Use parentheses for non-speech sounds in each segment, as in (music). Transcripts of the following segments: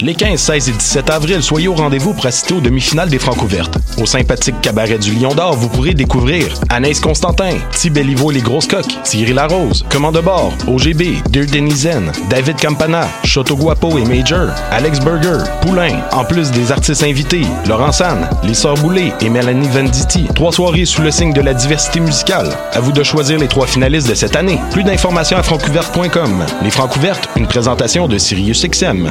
Les 15, 16 et 17 avril, soyez au rendez-vous pour assister aux demi-finales des Francouvertes. Au sympathique cabaret du Lion d'Or, vous pourrez découvrir Anaïs Constantin, Tibelivo Les Grosses Coques, Thierry Larose, Commande bord, OGB, Dear Denizen, David Campana, Choto Guapo et Major, Alex Burger, Poulain, en plus des artistes invités, Laurent San, Les Sœurs Boulay et Mélanie Venditti. Trois soirées sous le signe de la diversité musicale. À vous de choisir les trois finalistes de cette année. Plus d'informations à francouverte.com. Les Francouvertes, une présentation de Sirius XM.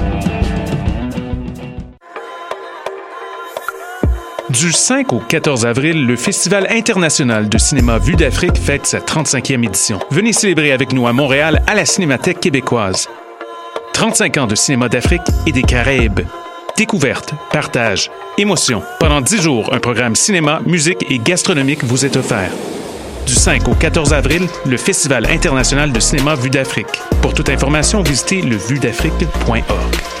Du 5 au 14 avril, le Festival international de cinéma Vue d'Afrique fête sa 35e édition. Venez célébrer avec nous à Montréal à la Cinémathèque québécoise. 35 ans de cinéma d'Afrique et des Caraïbes. Découverte, partage, émotion. Pendant 10 jours, un programme cinéma, musique et gastronomique vous est offert. Du 5 au 14 avril, le Festival international de cinéma Vue d'Afrique. Pour toute information, visitez levuedafrique.org.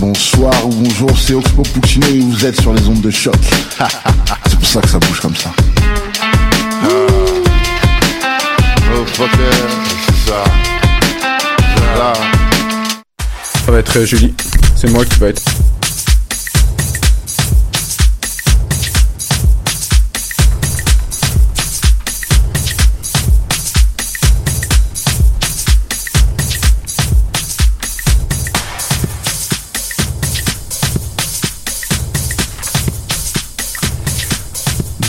Bonsoir ou bonjour, c'est Oxpo Puccino et vous êtes sur les ondes de choc. (laughs) c'est pour ça que ça bouge comme ça. Oh ça. Ça va être euh, Julie. C'est moi qui va être.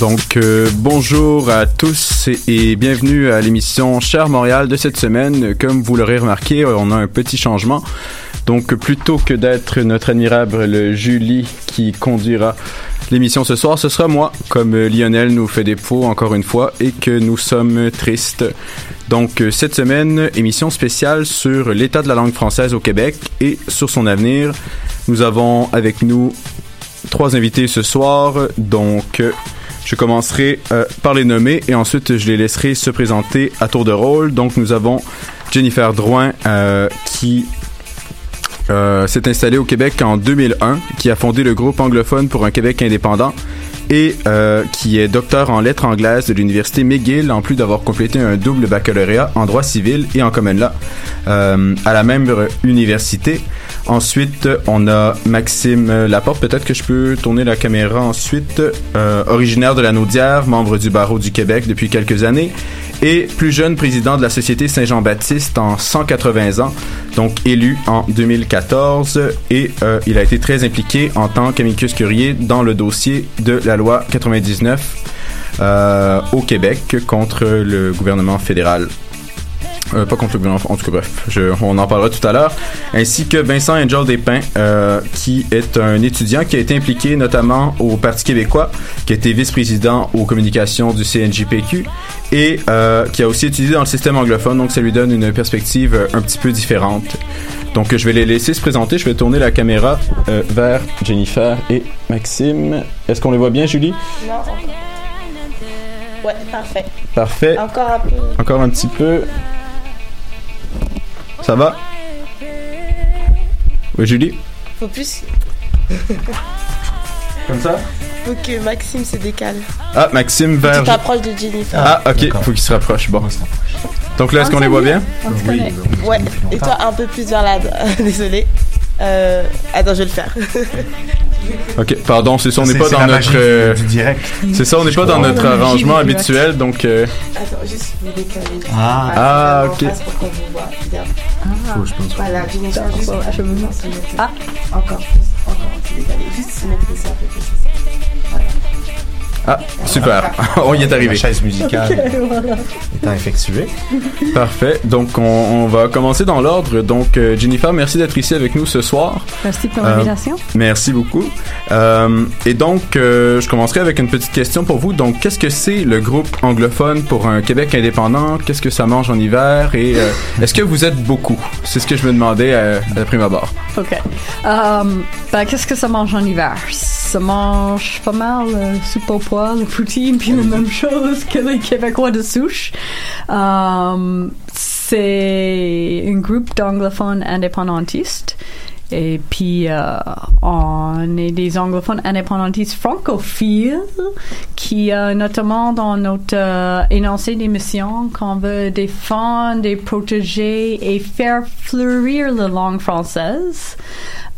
Donc, euh, bonjour à tous et bienvenue à l'émission Cher Montréal de cette semaine. Comme vous l'aurez remarqué, on a un petit changement. Donc, plutôt que d'être notre admirable Julie qui conduira l'émission ce soir, ce sera moi, comme Lionel nous fait pots encore une fois et que nous sommes tristes. Donc, cette semaine, émission spéciale sur l'état de la langue française au Québec et sur son avenir. Nous avons avec nous trois invités ce soir. Donc, je commencerai euh, par les nommer et ensuite je les laisserai se présenter à tour de rôle. Donc nous avons Jennifer Drouin euh, qui euh, s'est installée au Québec en 2001, qui a fondé le groupe anglophone pour un Québec indépendant et qui est docteur en lettres anglaises de l'université McGill, en plus d'avoir complété un double baccalauréat en droit civil et en common law à la même université. Ensuite, on a Maxime Laporte. Peut-être que je peux tourner la caméra ensuite. Euh, originaire de la Naudière, membre du barreau du Québec depuis quelques années et plus jeune président de la Société Saint-Jean-Baptiste en 180 ans, donc élu en 2014 et euh, il a été très impliqué en tant qu'amicus curiae dans le dossier de la loi 99 euh, au Québec contre le gouvernement fédéral. Euh, pas contre le gouvernement, en tout cas bref, je, on en parlera tout à l'heure, ainsi que Vincent Angel Despins, euh, qui est un étudiant qui a été impliqué notamment au Parti québécois, qui a été vice-président aux communications du CNJPQ et euh, qui a aussi étudié dans le système anglophone, donc ça lui donne une perspective un petit peu différente. Donc je vais les laisser se présenter, je vais tourner la caméra vers Jennifer et Maxime. Est-ce qu'on les voit bien, Julie? Non. Ouais, parfait. Parfait. Encore un peu. Encore un petit peu. Ça va? Oui, Julie? Faut plus. (laughs) Comme ça? Faut que Maxime se décale. Ah, Maxime vers. Tu t'approches de Jennifer. Ah, ok, faut qu'il se rapproche. Bon. Donc là, est-ce qu'on les voit bien? Oui. Ouais, et toi un peu plus vers là. (laughs) Désolé. Euh, attends, je vais le faire. (laughs) Ok, pardon, c'est ça, on n'est C'est- pas dans notre. euh, du direct. C'est ça, on n'est pas dans notre arrangement habituel, donc. euh, Attends, juste vous décaler. Ah. Ah, en ok. pour qu'on vous voit bien. Ah, Faut, je pense. Voilà, je juste. Ah. Encore plus, encore décalé. Juste se mettre ici un peu plus. Ah, super. (laughs) on y est La arrivé. chaise musicale Ok, voilà. étant effectuée. Parfait. Donc, on, on va commencer dans l'ordre. Donc, euh, Jennifer, merci d'être ici avec nous ce soir. Merci pour Euh, l'invitation. Merci beaucoup. Euh, et donc, euh, je commencerai avec une petite question pour vous. Donc, qu'est-ce que c'est le groupe anglophone pour un Québec indépendant? Qu'est-ce que ça mange en hiver? Et euh, (laughs) est-ce que vous êtes beaucoup? C'est ce que je me demandais à, à prime abord. OK. Euh, ben, qu'est-ce que ça mange en hiver? Ça mange pas mal euh, soupe au pois, le poutine, puis la même chose que les Québécois de souche. Euh, c'est un groupe d'anglophones indépendantistes. Et puis, euh, on est des anglophones indépendantistes francophiles qui, euh, notamment dans notre énoncé d'émission, qu'on veut défendre et protéger et faire fleurir la langue française.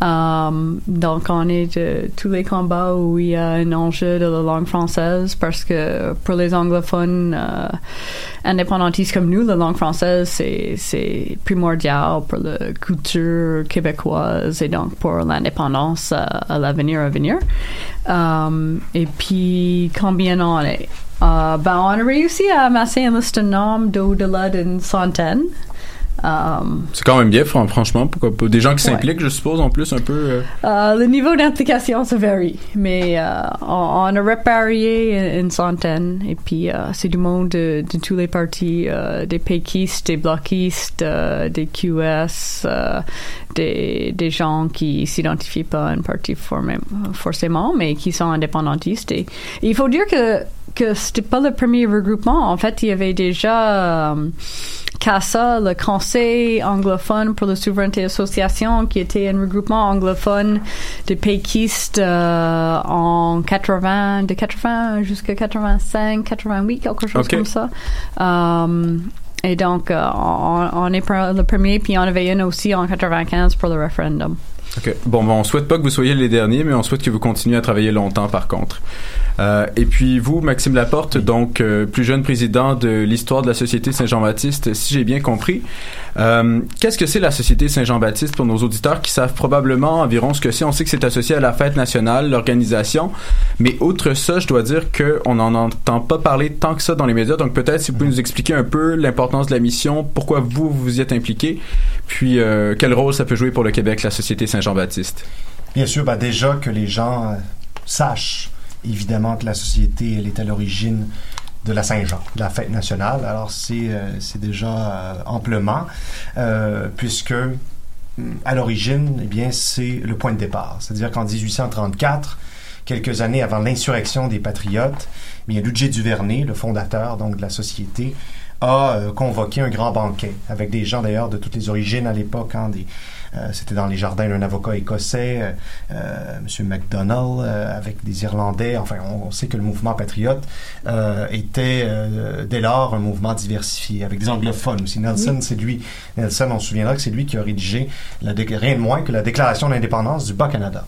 Um, donc, on est de tous les combats où il y a un enjeu de la langue française parce que pour les anglophones euh, indépendantistes comme nous, la langue française, c'est, primordial pour la culture québécoise et donc pour l'indépendance à l'avenir à venir. Um, et puis, combien on est? Euh, ben, on a réussi à amasser un liste de noms d'au-delà d'une centaine. Um, C'est quand même bien, fran- franchement. Pourquoi pas? Des gens qui Ouais. s'impliquent, je suppose, en plus, un peu. euh, Euh, le niveau d'implication, ça varie, mais euh, on, on a réparé une, centaine, et puis euh, c'est du monde de, de tous les partis, euh, des péquistes, des bloquistes, euh, des QS, euh, des, des gens qui s'identifient pas à une partie formé- forcément, mais qui sont indépendantistes. Et, et il faut dire que que c'était pas le premier regroupement. En fait, il y avait déjà euh, CASA, le Conseil anglophone pour la souveraineté association, qui était un regroupement anglophone de péquistes euh, en 80, de 80 jusqu'à 85, 88, quelque chose comme ça. Euh, et donc, euh, on, on est le premier, puis on avait une aussi en 95 pour le référendum. OK. Bon, bon, on souhaite pas que vous soyez les derniers, mais on souhaite que vous continuez à travailler longtemps, par contre. Euh, et puis vous, Maxime Laporte, donc euh, plus jeune président de l'histoire de la Société Saint-Jean-Baptiste, si j'ai bien compris. Euh, Qu'est-ce que c'est la Société Saint-Jean-Baptiste pour nos auditeurs qui savent probablement environ ce que c'est? On sait que c'est associé à la fête nationale, l'organisation, mais outre ça, je dois dire qu'on n'en entend pas parler tant que ça dans les médias, donc peut-être si vous pouvez nous expliquer un peu l'importance de la mission, pourquoi vous vous y êtes impliqué, puis euh, quel rôle ça peut jouer pour le Québec, la Société Saint-Jean-Baptiste? Bien sûr, ben déjà que les gens euh, sachent évidemment que la société elle est à l'origine de la Saint-Jean, de la fête nationale. Alors c'est euh, déjà euh, amplement euh, puisque hum, à l'origine, eh bien c'est le point de départ. C'est-à-dire qu'en 1834, quelques années avant l'insurrection des patriotes, eh bien Ludger Duvernay, le fondateur donc de la société, a euh, convoqué un grand banquet avec des gens d'ailleurs de toutes les origines à l'époque, hein, des euh, c'était dans les jardins d'un avocat écossais, euh, euh, M. MacDonald, euh, avec des Irlandais. Enfin, on, on sait que le mouvement patriote euh, était euh, dès lors un mouvement diversifié, avec des anglophones aussi. Nelson, c'est lui. Nelson, on se souviendra que c'est lui qui a rédigé la rien de moins que la Déclaration d'indépendance du Bas-Canada.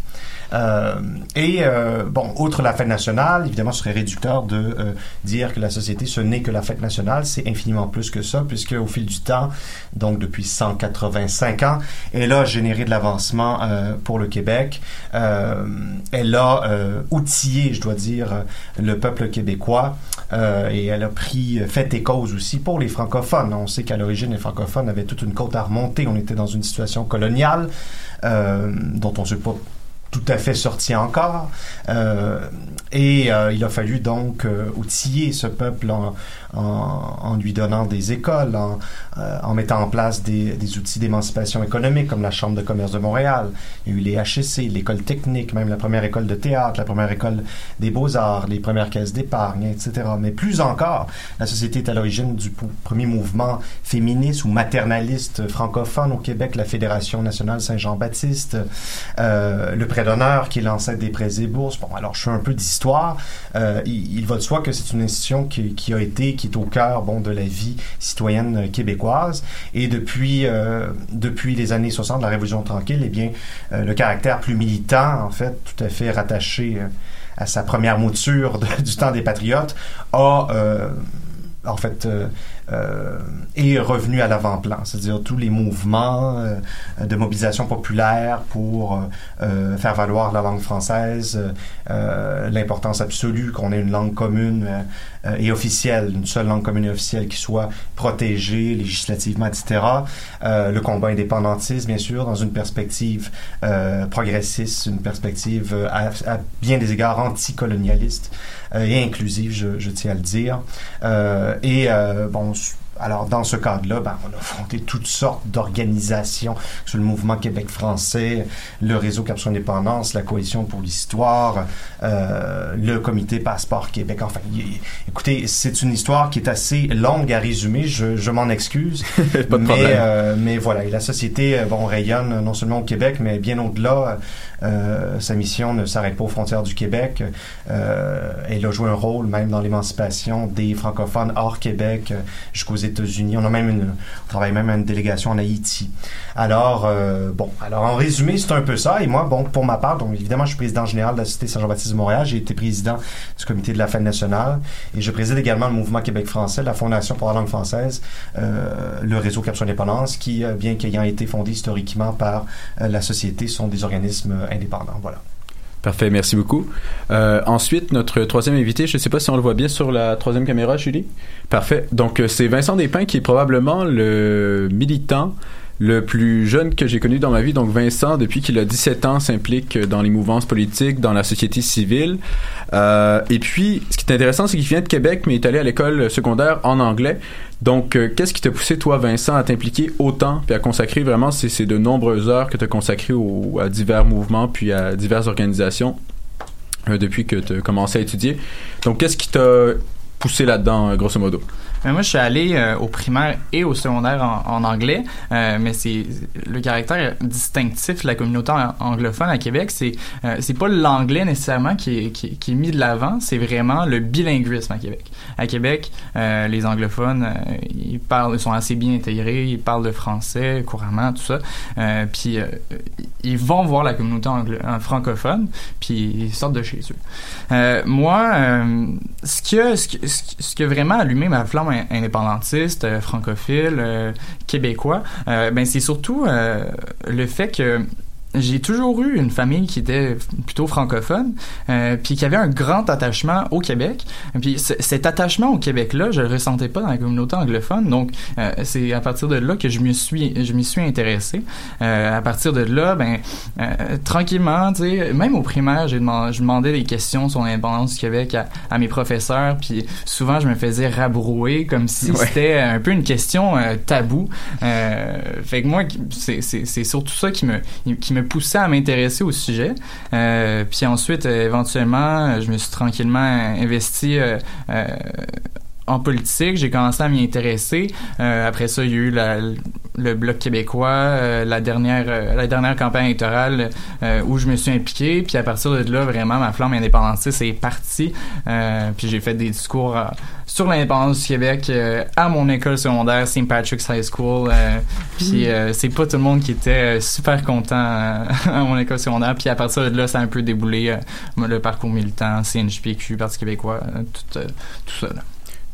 Euh, et euh, bon, outre la fête nationale, évidemment, ce serait réducteur de euh, dire que la société ce n'est que la fête nationale. C'est infiniment plus que ça, puisque au fil du temps, donc depuis 185 ans, elle a généré de l'avancement pour le Québec. Elle a outillé, je dois dire, le peuple québécois et elle a pris fait et cause aussi pour les francophones. On sait qu'à l'origine, les francophones avaient toute une côte à remonter. On était dans une situation coloniale dont on ne sait pas tout à fait sorti encore. Euh, et euh, il a fallu donc euh, outiller ce peuple en, en, lui donnant des écoles, en, euh, mettant en place des, outils d'émancipation économique comme la Chambre de commerce de Montréal. Il y a eu les HEC, l'école technique, même la première école de théâtre, la première école des beaux-arts, les premières caisses d'épargne, etc. Mais plus encore, la société est à l'origine du premier mouvement féministe ou maternaliste francophone au Québec, la Fédération nationale Saint-Jean-Baptiste, euh, le prêt d'honneur qui est l'ancêtre des prêts et bourses. Bon, alors je fais un peu d'histoire. Euh, il, il va de soi que c'est une institution qui, qui a été, qui est au cœur bon, de la vie citoyenne québécoise. Et depuis, euh, depuis les années 60, la Révolution tranquille, eh bien, euh, le caractère plus militant, en fait, tout à fait rattaché euh, à sa première mouture du temps des patriotes, a... en fait, est revenu à l'avant-plan, c'est-à-dire tous les mouvements de mobilisation populaire pour faire valoir la langue française, l'importance absolue qu'on ait une langue commune et officielle, une seule langue commune officielle qui soit protégée législativement, etc. le combat indépendantiste, bien sûr, dans une perspective progressiste, une perspective à, à, bien des égards anticolonialiste et inclusive, je, je, tiens à le dire. et bon, alors, dans ce cadre-là, ben, on a affronté toutes sortes d'organisations, sur le mouvement Québec français, le réseau Capsule Indépendance, la Coalition pour l'Histoire, euh, le Comité Passeport Québec. Enfin, écoutez, c'est une histoire qui est assez longue à résumer, je, je m'en excuse. (laughs) Pas de mais, euh, mais voilà, et la société, euh, bon, rayonne non seulement au Québec, mais bien au-delà. Euh, sa mission ne s'arrête pas aux frontières du Québec. Euh, elle a joué un rôle même dans l'émancipation des francophones hors Québec jusqu'aux États-Unis. On a même une, on travaille même à une délégation en Haïti. Alors, euh, bon, alors en résumé, c'est un peu ça. Et moi, bon, pour ma part, donc évidemment, je suis président général de la Cité Saint-Jean-Baptiste de Montréal. J'ai été président du comité de la fête nationale et je préside également le mouvement Québec français, la Fondation pour la langue française, euh, le réseau Capsule Indépendance, qui, bien qu'ayant été fondé historiquement par la société, sont des organismes indépendants. Voilà. Parfait, merci beaucoup. Euh, ensuite, notre troisième invité, je ne sais pas si on le voit bien sur la troisième caméra, Julie. Parfait. Donc, c'est Vincent Despins qui est probablement le militant le plus jeune que j'ai connu dans ma vie. Donc Vincent, depuis qu'il a 17 ans, s'implique dans les mouvances politiques, dans la société civile. Euh, et puis, ce qui est intéressant, c'est qu'il vient de Québec, mais il est allé à l'école secondaire en anglais. Donc, euh, qu'est-ce qui t'a poussé, toi, Vincent, à t'impliquer autant, puis à consacrer vraiment ces, ces de nombreuses heures que tu as consacrées à divers mouvements, puis à diverses organisations euh, depuis que tu as commencé à étudier? Donc, qu'est-ce qui t'a poussé là-dedans, grosso modo? Mais moi, je suis allé euh, au primaire et au secondaire en, en anglais, euh, mais c'est le caractère distinctif de la communauté anglophone à Québec, c'est euh, c'est pas l'anglais nécessairement qui est, qui, qui est mis de l'avant, c'est vraiment le bilinguisme à Québec. À Québec, euh, les anglophones, ils parlent, sont assez bien intégrés, ils parlent le français couramment, tout ça, puis ils vont voir la communauté francophone, puis ils sortent de chez eux. moi, ce qui a, ce, qui, ce qui a vraiment allumé ma flamme indépendantiste, euh, francophile, euh, québécois, euh, ben c'est surtout le fait que j'ai toujours eu une famille qui était plutôt francophone, euh, puis qui avait un grand attachement au Québec. Puis cet attachement au Québec-là, je le ressentais pas dans la communauté anglophone. Donc euh, c'est à partir de là que je me suis, je m'y suis intéressé. Euh, à partir de là, ben euh, tranquillement, tu sais, même au primaire, j'ai demandé, je demandais des questions sur l'indépendance du Québec à, à, mes professeurs, puis souvent je me faisais rabrouer comme si ouais. c'était un peu une question euh, taboue. fait que moi, c'est, c'est, c'est surtout ça qui me, qui me poussé à m'intéresser au sujet. Euh, puis ensuite, euh, éventuellement, je me suis tranquillement investi euh, en politique, j'ai commencé à m'y intéresser. Euh, après ça, il y a eu la, le bloc québécois, euh, la dernière euh, la dernière campagne électorale où je me suis impliqué. Puis à partir de là, vraiment, ma flamme indépendantiste est partie. puis j'ai fait des discours sur l'indépendance du Québec à mon école secondaire, St. Patrick's High School. puis c'est pas tout le monde qui était super content (laughs) à mon école secondaire. Puis à partir de là, ça a un peu déboulé le parcours militant, CNJPQ, Parti québécois, tout, tout ça. Là.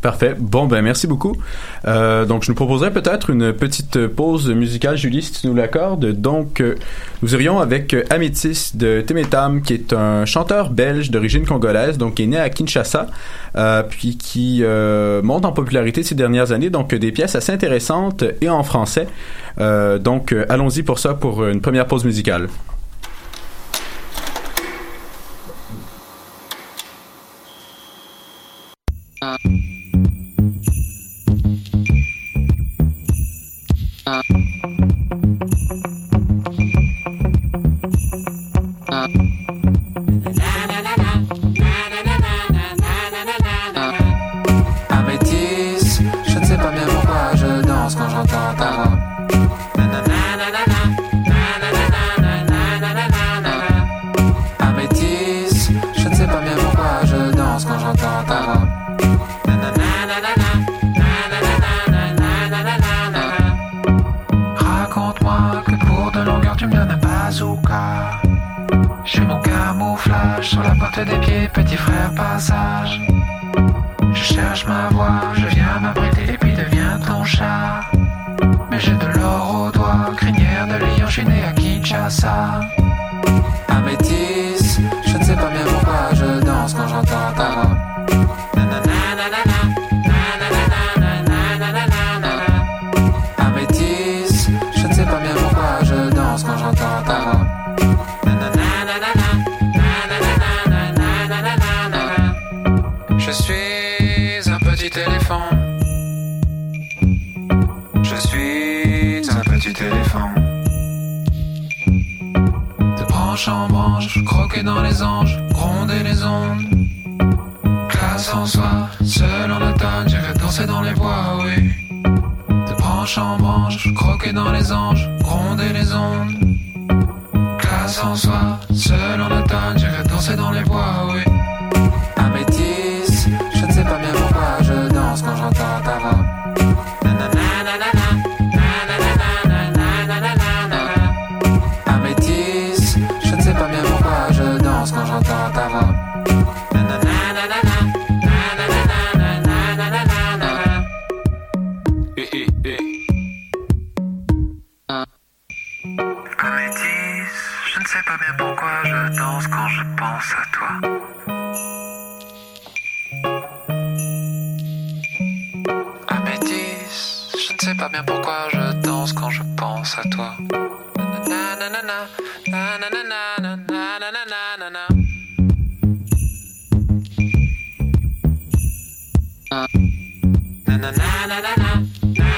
Parfait. Bon, ben merci beaucoup. Euh, donc, je nous proposerais peut-être une petite pause musicale, Julie, si tu nous l'accordes. Donc, euh, nous irions avec Amétis de Temetam, qui est un chanteur belge d'origine congolaise, donc qui est né à Kinshasa, euh, puis qui monte en popularité ces dernières années. Donc, des pièces assez intéressantes et en français. donc, allons-y pour ça, pour une première pause musicale.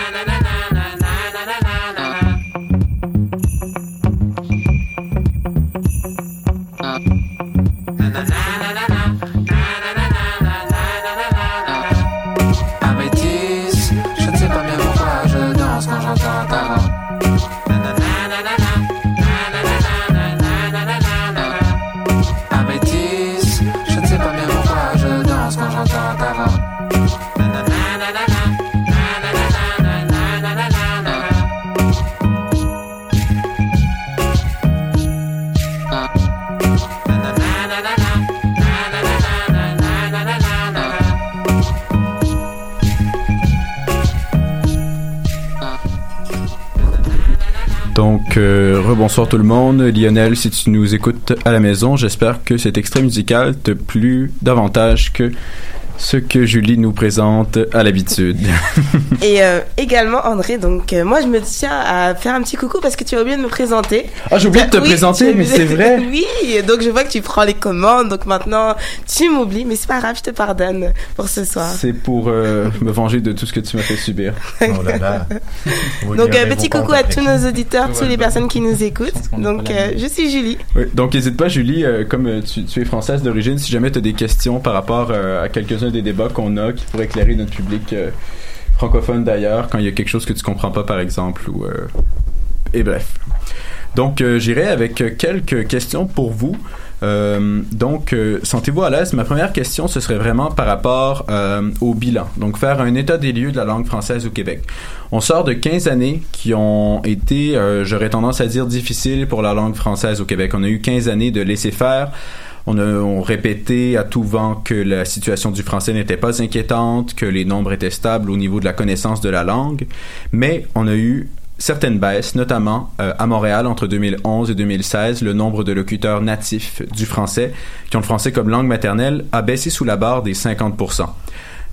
na na na na na. Rebonsoir tout le monde. Lionel, si tu nous écoutes à la maison, j'espère que cet extrait musical te plu davantage que ce que Julie nous présente à l'habitude. (laughs) Et euh, également, André, donc euh, moi je me tiens à faire un petit coucou parce que tu as oublié de me présenter. Ah, j'ai oublié de te Oui, présenter, mais c'est vrai. (laughs) oui, donc je vois que tu prends les commandes, donc maintenant tu m'oublies, mais c'est pas grave, je te pardonne pour ce soir. C'est pour euh, me venger de tout ce que tu m'as fait subir. (laughs) Oh là là. Donc petit coucou à après. tous nos auditeurs, toutes les personnes qui nous écoutent. Donc euh, je suis Julie. Oui, donc n'hésite pas, Julie, euh, comme tu, tu es française d'origine, si jamais tu as des questions par rapport euh, à quelques-uns des débats qu'on a qui pourraient éclairer notre public euh, francophone d'ailleurs, quand il y a quelque chose que tu comprends pas, par exemple, ou... euh, Et bref. Donc, euh, j'irai avec quelques questions pour vous. Donc, sentez-vous à l'aise? Ma première question, ce serait vraiment par rapport au bilan. Donc, faire un état des lieux de la langue française au Québec. On sort de 15 années qui ont été, j'aurais tendance à dire, difficiles pour la langue française au Québec. On a eu 15 années de laisser-faire. On a on répétait à tout vent que la situation du français n'était pas inquiétante, que les nombres étaient stables au niveau de la connaissance de la langue, mais on a eu certaines baisses, notamment euh, à Montréal entre 2011 et 2016, le nombre de locuteurs natifs du français qui ont le français comme langue maternelle a baissé sous la barre des 50%.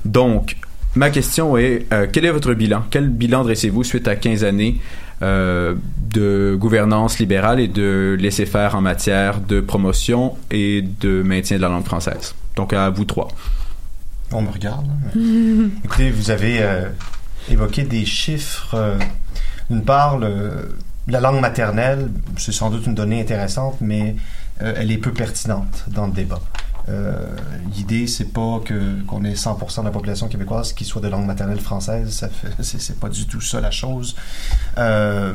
Donc, ma question est, euh, quel est votre bilan? Quel bilan dressez-vous suite à 15 années euh, de gouvernance libérale et de laisser-faire en matière de promotion et de maintien de la langue française? Donc, à vous trois. On me regarde. (laughs) Écoutez, vous avez euh, évoqué des chiffres. euh, D'une part, la langue maternelle, c'est sans doute une donnée intéressante, mais elle est peu pertinente dans le débat. Euh, L'idée, c'est pas que qu'on ait 100% de la population québécoise qui soit de langue maternelle française. Ça (laughs) c'est, pas du tout ça la chose. Euh,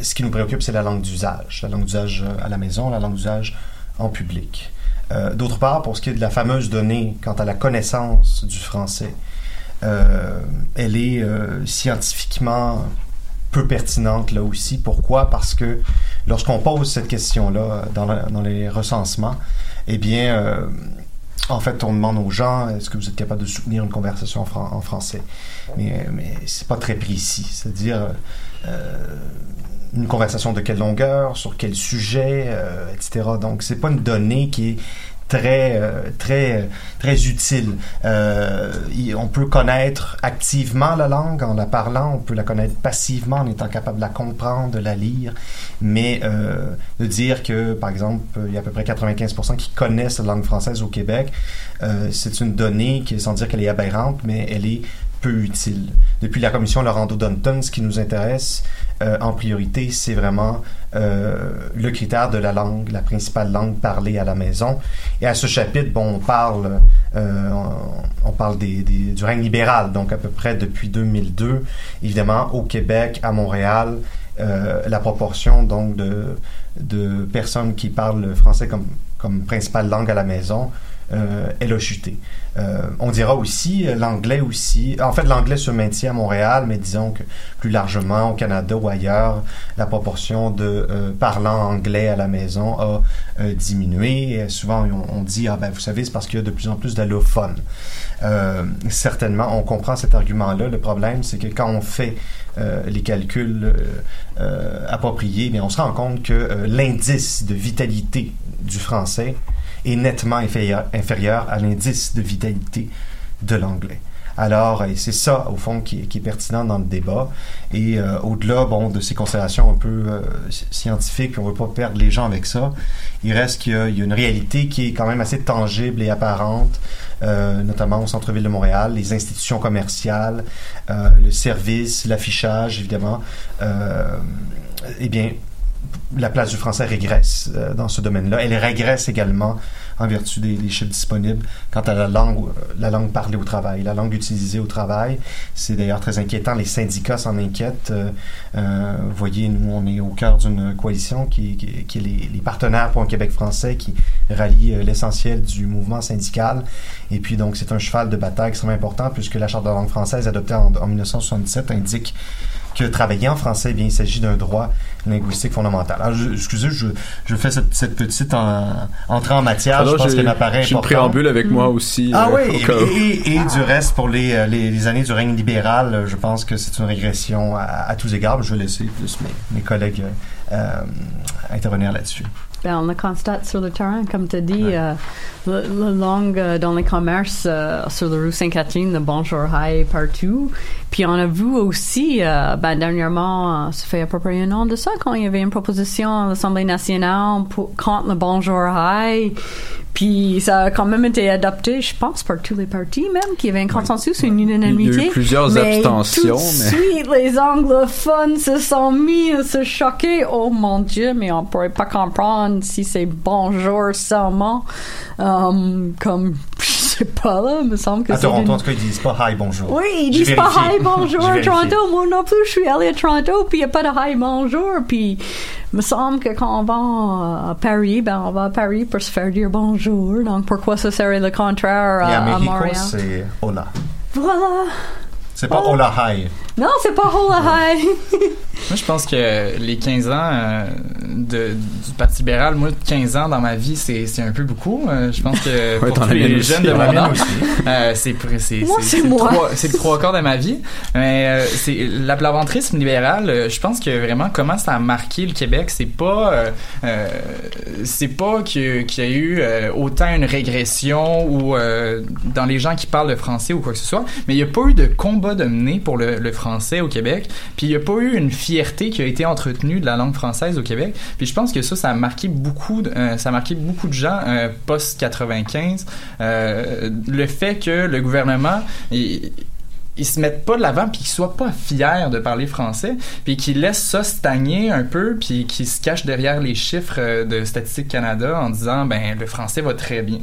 ce qui nous préoccupe, c'est la langue d'usage, la langue d'usage euh, à la maison, la langue d'usage en public. D'autre part, pour ce qui est de la fameuse donnée quant à la connaissance du français, elle est scientifiquement peu pertinente là aussi. Pourquoi? Parce que lorsqu'on pose cette question-là dans les recensements, eh bien, euh, En fait, on demande aux gens est-ce que vous êtes capable de soutenir une conversation en, fran- en français? Mais, mais c'est pas très précis. C'est-à-dire euh, une conversation de quelle longueur, sur quel sujet, euh, etc. Donc, c'est pas une donnée qui est très euh, très très utile. Euh, on peut connaître activement la langue en la parlant, on peut la connaître passivement en étant capable de la comprendre, de la lire, mais euh, de dire que par exemple il y a à peu près 95% qui connaissent la langue française au Québec, c'est une donnée qui sans dire qu'elle est aberrante, mais elle est peu utile. Depuis la commission Laurando Dunton, ce qui nous intéresse euh, en priorité, c'est vraiment euh, le critère de la langue, la principale langue parlée à la maison. Et à ce chapitre, bon, on parle, euh, on, parle du règne libéral, donc à peu près depuis 2002, évidemment, au Québec, à Montréal, la proportion donc de, personnes qui parlent le français comme, comme principale langue à la maison, elle a chuté. Euh, on dira aussi euh, l'anglais aussi. En fait, l'anglais se maintient à Montréal, mais disons que plus largement au Canada ou ailleurs, la proportion de euh, parlants anglais à la maison a euh, diminué. Et souvent, on, dit ah ben vous savez c'est parce qu'il y a de plus en plus d'allophones. Euh, certainement, on comprend cet argument-là. Le problème, c'est que quand on fait euh, les calculs euh, euh, appropriés, mais on se rend compte que euh, l'indice de vitalité du français est nettement inférieur, inférieur à l'indice de vitalité de l'anglais. Alors, et c'est ça, au fond, qui est, pertinent dans le débat. Et euh, au-delà, bon, de ces considérations un peu euh, sci- scientifiques, on ne veut pas perdre les gens avec ça, il reste qu'il y a une réalité qui est quand même assez tangible et apparente, euh, notamment au centre-ville de Montréal, les institutions commerciales, euh, le service, l'affichage, évidemment. Euh, eh bien, la place du français régresse euh, dans ce domaine-là. Elle régresse également en vertu des, chiffres disponibles quant à la langue, euh, la langue parlée au travail, la langue utilisée au travail. C'est d'ailleurs très inquiétant. Les syndicats s'en inquiètent. Euh, euh, voyez, nous, on est au cœur d'une coalition qui, qui, qui est les, les partenaires pour un Québec français qui rallie euh, l'essentiel du mouvement syndical. Et puis, donc, c'est un cheval de bataille extrêmement important puisque la Charte de la langue française adoptée en, en 1977 indique que travailler en français, eh bien, il s'agit d'un droit linguistique fondamental. Alors, je- excusez, je, je fais cette, cette petite en- entrée en matière. Alors, je pense qu'elle m'apparaît j'ai une importante. préambule avec moi aussi, Ah euh, oui, et, et- et du reste, pour les, euh, les, les années du règne libéral, euh, je pense que c'est une régression à, à tous égards. Je vais laisser plus mes, mes collègues euh, intervenir là-dessus. Ben, on le constate sur le terrain, comme tu as dit, euh, la, la langue euh, dans les commerces euh, sur la rue Sainte-Catherine, le bonjour hi partout. Puis on a vu aussi, euh, ben, dernièrement, euh, ça fait à peu près un an de ça, quand il y avait une proposition à l'Assemblée nationale pour, contre le bonjour hi. Puis ça a quand même été adopté, je pense, par tous les partis même, qu'il y avait un consensus, une unanimité. Il y a eu plusieurs mais abstentions, Tout de mais- suite, les anglophones se sont mis à se choquer. Oh mon Dieu, mais on pourrait pas comprendre si c'est bonjour seulement. Um, comme, sais pas là, il me semble que À. Toronto, d'une- en tout cas, ils disent pas hi, bonjour. Oui, ils disent pas hi bonjour à. Toronto. Moi non plus, je suis allée à Toronto, puis il n'y a pas de hi bonjour. Puis il me semble que quand on va à Paris, ben on va à Paris pour se faire dire bonjour. Donc pourquoi ce serait le contraire à, à Montréal? c'est hola. Voilà. C'est pas Oh. hola hi. Non, c'est pas hola hi. (laughs) Moi, je pense que les 15 ans euh, de, du Parti libéral, moi, 15 ans dans ma vie, c'est c'est un peu beaucoup. Euh, je pense que (laughs) Ouais, pour tous les aussi. jeunes de Dans mon âge, euh, c'est le trois- quarts de ma vie. Mais euh, c'est l'aplaventrisme libéral. euh, je pense que vraiment comment ça a marqué le Québec, c'est pas euh, euh, c'est pas que- qu'il y a eu euh, autant une régression ou euh, dans les gens qui parlent le français ou quoi que ce soit, mais il n'y a pas eu de combat de mener pour le, le français au Québec, puis il n'y a pas eu une fierté qui a été entretenue de la langue française au Québec, puis je pense que ça, ça a marqué beaucoup, euh, ça a marqué beaucoup de gens euh, post 95, euh, le fait que le gouvernement ils se mettent pas de l'avant puis qu'ils soient pas fiers de parler français puis qu'ils laissent ça stagner un peu puis qu'ils se cachent derrière les chiffres euh, de Statistique Canada en disant ben le français va très bien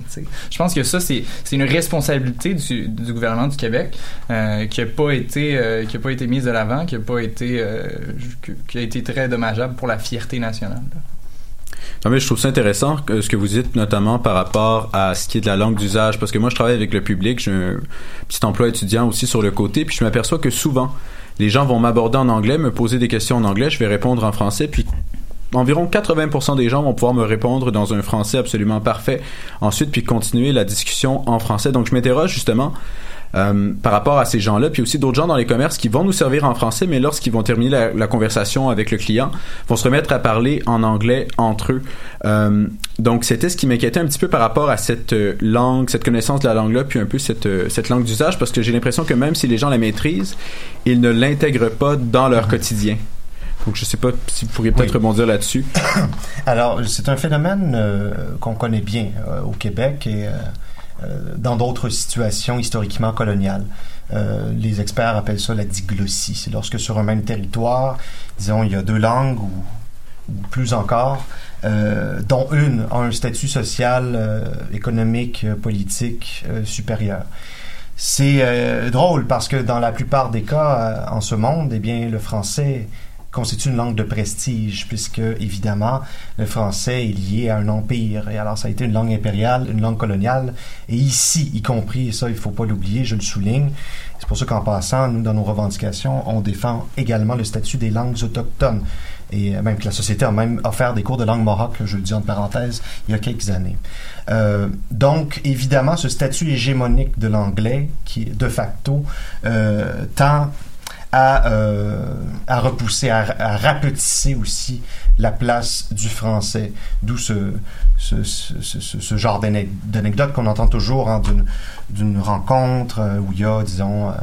je pense que ça c'est une responsabilité du, du gouvernement du Québec euh, qui a pas été euh, qui a pas été mise de l'avant qui a pas été qui- a été très dommageable pour la fierté nationale. Non, mais je trouve ça intéressant ce que vous dites, notamment par rapport à ce qui est de la langue d'usage, parce que moi, je travaille avec le public, j'ai un petit emploi étudiant aussi sur le côté, puis je m'aperçois que souvent, les gens vont m'aborder en anglais, me poser des questions en anglais, je vais répondre en français, puis environ 80% des gens vont pouvoir me répondre dans un français absolument parfait ensuite, puis continuer la discussion en français. Donc, je m'interroge justement euh, par rapport à ces gens-là, puis aussi d'autres gens dans les commerces qui vont nous servir en français, mais lorsqu'ils vont terminer la, la, conversation avec le client, vont se remettre à parler en anglais entre eux. Euh, donc, c'était ce qui m'inquiétait un petit peu par rapport à cette euh, langue, cette connaissance de la langue-là, puis un peu cette, cette langue d'usage, parce que j'ai l'impression que même si les gens la maîtrisent, ils ne l'intègrent pas dans leur quotidien. Donc, je ne sais pas si vous pourriez peut-être oui. rebondir là-dessus. (coughs) Alors, c'est un phénomène euh, qu'on connaît bien euh, au Québec et euh, dans d'autres situations historiquement coloniales. Euh, les experts appellent ça la diglossie. C'est lorsque sur un même territoire, disons, il y a deux langues ou, plus encore, euh, dont une a un statut social, euh, économique, politique supérieur. C'est drôle parce que dans la plupart des cas en ce monde, eh bien, le français constitue une langue de prestige, puisque, évidemment, le français est lié à un empire. Et alors, ça a été une langue impériale, une langue coloniale. Et ici, y compris, et ça, il ne faut pas l'oublier, je le souligne, c'est pour ça qu'en passant, nous, dans nos revendications, on défend également le statut des langues autochtones. Et même que la société a même offert des cours de langue mohawk, je le dis en parenthèse, il y a quelques années. Euh, donc, évidemment, ce statut hégémonique de l'anglais, qui de facto euh, tend à, euh, à repousser, à, à, rapetisser aussi la place du français. D'où ce, ce, ce, ce, genre d'anecdote qu'on entend toujours hein, d'une rencontre euh, où il y a, disons, euh,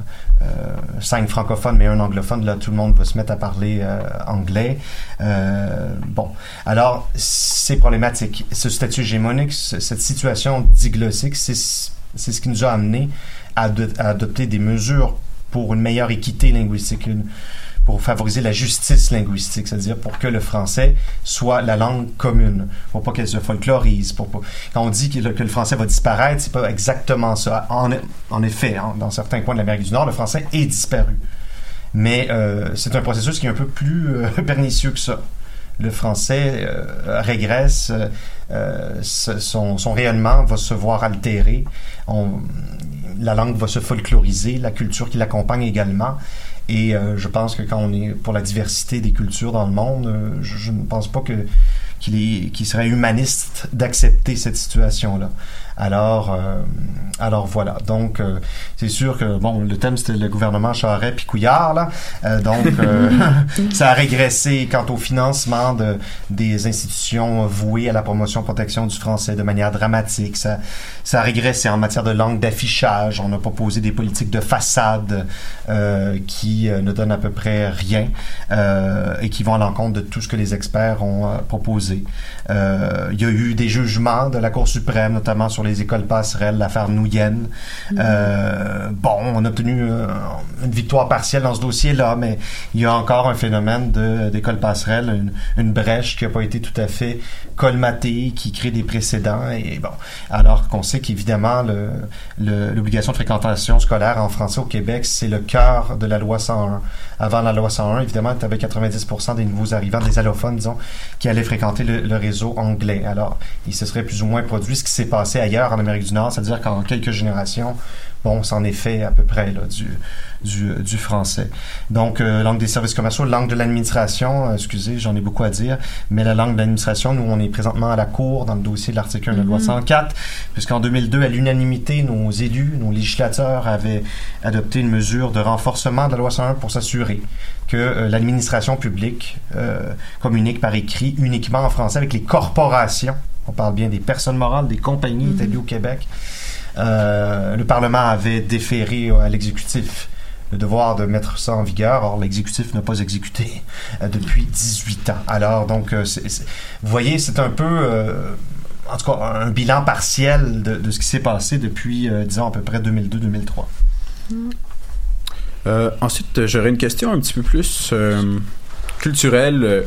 euh, cinq francophones mais un anglophone. Là, tout le monde va se mettre à parler euh, anglais. bon, alors, c'est problématique. Ce statut hégémonique, cette situation diglossique, c'est ce qui nous a amené à, à adopter des mesures pour une meilleure équité linguistique, pour favoriser la justice linguistique, c'est-à-dire pour que le français soit la langue commune, pour pas qu'elle se folklorise. Quand on dit que le, français va disparaître, c'est pas exactement ça. En, effet, hein, dans certains coins de l'Amérique du Nord, le français est disparu. Mais euh, c'est un processus qui est un peu plus euh, (laughs) pernicieux que ça. Le français euh, régresse, son, rayonnement va se voir altéré. La langue va se folkloriser, la culture qui l'accompagne également. Et euh, je pense que quand on est pour la diversité des cultures dans le monde, euh, je, ne pense pas que qu'il qu serait humaniste d'accepter cette situation-là. Alors, euh, alors voilà. Donc, euh, c'est sûr que bon, le thème c'était le gouvernement Charest puis Couillard là. Euh, donc, (laughs) (laughs) ça a régressé quant au financement de des institutions vouées à la promotion protection du français de manière dramatique. Ça, ça a régressé en matière de langue d'affichage. On a proposé des politiques de façade qui ne donnent à peu près rien et qui vont à l'encontre de tout ce que les experts ont proposé. Il y a eu des jugements de la Cour suprême, notamment sur les écoles passerelles, l'affaire Nouyen. Mmh. Euh, bon, on a obtenu euh, une victoire partielle dans ce dossier-là, mais il y a encore un phénomène d'école passerelle, une, une, brèche qui n'a pas été tout à fait colmatée, qui crée des précédents. Et bon, alors qu'on sait qu'évidemment, l'obligation de fréquentation scolaire en français au Québec, c'est le cœur de la loi 101. Avant la loi 101, évidemment, tu avais 90% des nouveaux arrivants, des allophones, disons, qui allaient fréquenter le, le réseau anglais. Alors, il se serait plus ou moins produit ce qui s'est passé ailleurs en Amérique du Nord, c'est-à-dire qu'en quelques générations, bon, c'en est fait à peu près là, du, du, du français. Donc, euh, langue des services commerciaux, langue de l'administration, euh, excusez, j'en ai beaucoup à dire, mais la langue de l'administration, nous, on est présentement à la Cour dans le dossier de l'article 1 de la loi 104, puisqu'en 2002, à l'unanimité, nos élus, nos législateurs avaient adopté une mesure de renforcement de la loi 101 pour s'assurer que euh, l'administration publique euh, communique par écrit uniquement en français avec les corporations on parle bien des personnes morales, des compagnies établies mm -hmm. au Québec. Euh, le Parlement avait déféré à l'exécutif le devoir de mettre ça en vigueur. Or, l'exécutif n'a pas exécuté euh, depuis 18 ans. Alors, donc, euh, vous voyez, c'est un peu, en tout cas, un bilan partiel de, ce qui s'est passé depuis, disons, à peu près 2002-2003. Mm. ensuite, j'aurais une question un petit peu plus culturelle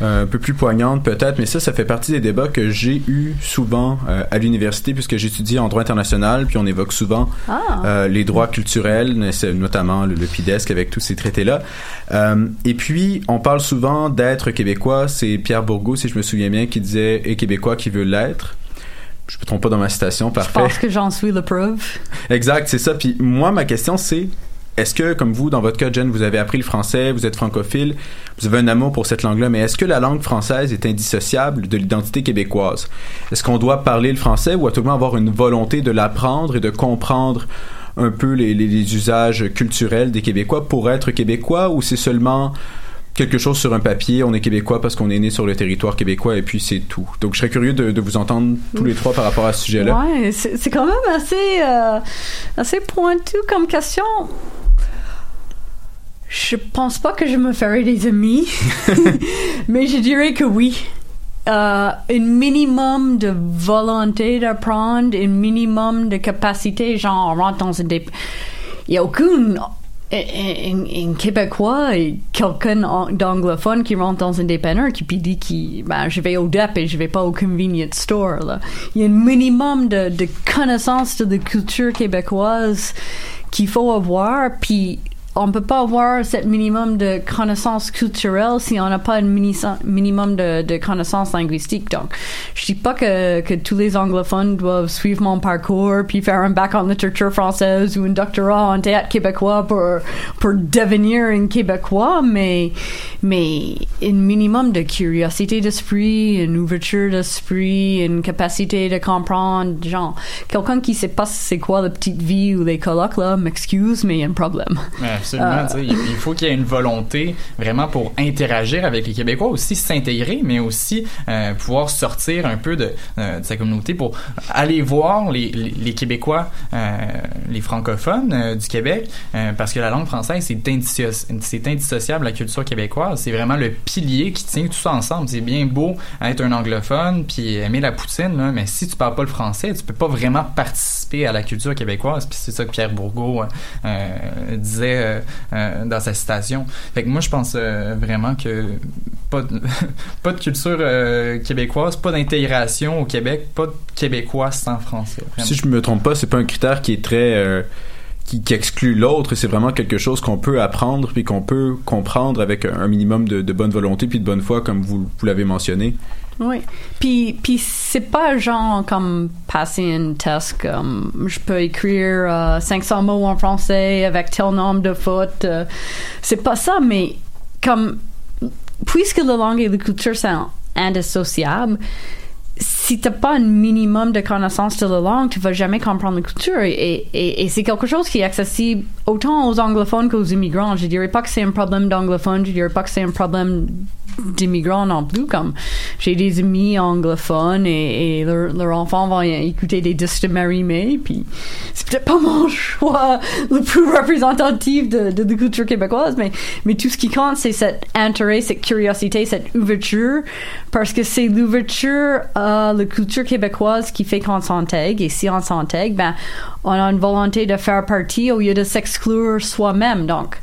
un peu plus poignante peut-être, mais ça, ça fait partie des débats que j'ai eu souvent euh, à l'université puisque j'étudie en droit international, puis on évoque souvent ah. euh, les droits culturels, notamment le, le PIDESC avec tous ces traités-là. Euh, et puis, on parle souvent d'être québécois. C'est Pierre Bourgault, si je me souviens bien, qui disait « et québécois qui veut l'être ». Je me trompe pas dans ma citation, parfait. Je pense que j'en suis le preuve. Exact, c'est ça. Puis moi, ma question, c'est est-ce que, comme vous, dans votre cas, Jen, vous avez appris le français, vous êtes francophile, vous avez un amour pour cette langue-là, mais est-ce que la langue française est indissociable de l'identité québécoise? Est-ce qu'on doit parler le français ou à tout le monde avoir une volonté de l'apprendre et de comprendre un peu les, usages culturels des Québécois pour être québécois ou c'est seulement quelque chose sur un papier, on est québécois parce qu'on est né sur le territoire québécois et puis c'est tout? Donc je serais curieux de, de, vous entendre tous les trois par rapport à ce sujet-là. Ouais, c'est quand même assez, euh, assez pointu comme question. Je pense pas que je me ferai des amis, (laughs) mais je dirais que oui. Uh, un minimum de volonté d'apprendre, un minimum de capacité, genre on rentre dans une dé... Il n'y a aucune un, Québécois et quelqu'un d'anglophone qui rentre dans un dépanneur qui dit qui ben, je vais au DEP et je vais pas au convenience store là. Il y a un minimum de, de connaissance de la culture québécoise qu'il faut avoir puis on peut pas avoir ce minimum de connaissances culturelles si on n'a pas un minimum de, de connaissances linguistiques. Donc, je dis pas que, tous les anglophones doivent suivre mon parcours puis faire un bac en littérature française ou un doctorat en théâtre québécois pour, pour devenir un Québécois, mais, mais un minimum de curiosité d'esprit, une ouverture d'esprit, une capacité de comprendre, genre, quelqu'un qui sait pas c'est quoi la petite vie ou les colloques là, m'excuse, mais il y a un problème. Absolument. Euh, il faut qu'il y ait une volonté vraiment pour interagir avec les Québécois, aussi s'intégrer, mais aussi euh, pouvoir sortir un peu de, euh, de, sa communauté pour aller voir les, les, les Québécois, euh, les francophones du Québec, parce que la langue française, c'est indissociable, indissociable de la culture québécoise. C'est vraiment le pilier qui tient tout ça ensemble. C'est bien beau être un anglophone puis aimer la poutine, là, mais si tu parles pas le français, tu peux pas vraiment participer à la culture québécoise. Puis c'est ça que Pierre Bourgault disait euh, euh, dans sa citation. Fait que moi, je pense euh, vraiment que pas de, (laughs) culture québécoise, pas d'intégration au Québec, pas de québécois sans français. Si je me trompe pas, c'est pas un critère qui est très qui, qui, exclut l'autre, c'est vraiment quelque chose qu'on peut apprendre puis qu'on peut comprendre avec un minimum de, bonne volonté puis de bonne foi, comme vous, vous l'avez mentionné. Oui. Puis, puis c'est pas genre comme passer une test comme je peux écrire euh, 500 mots en français avec tel nombre de fautes. Euh, c'est pas ça, mais comme puisque la langue et la culture sont indissociables, si t'as pas un minimum de connaissance de la langue, tu vas jamais comprendre la culture. Et, c'est quelque chose qui est accessible autant aux anglophones qu'aux immigrants. Je dirais pas que c'est un problème d'anglophone, je dirais pas que c'est un problème d'immigrants non plus. Comme j'ai des amis anglophones et, et leurs leur enfants vont écouter des disques de Mary May, puis c'est peut-être pas mon (laughs) choix le plus représentatif de, de, de, culture québécoise, mais, mais tout ce qui compte, c'est cet intérêt, cette curiosité, cette ouverture, parce que c'est l'ouverture à la culture québécoise qui fait qu'on s'intègre, et si on s'intègre, ben, on a une volonté de faire partie au lieu de s'exclure soi-même. Donc,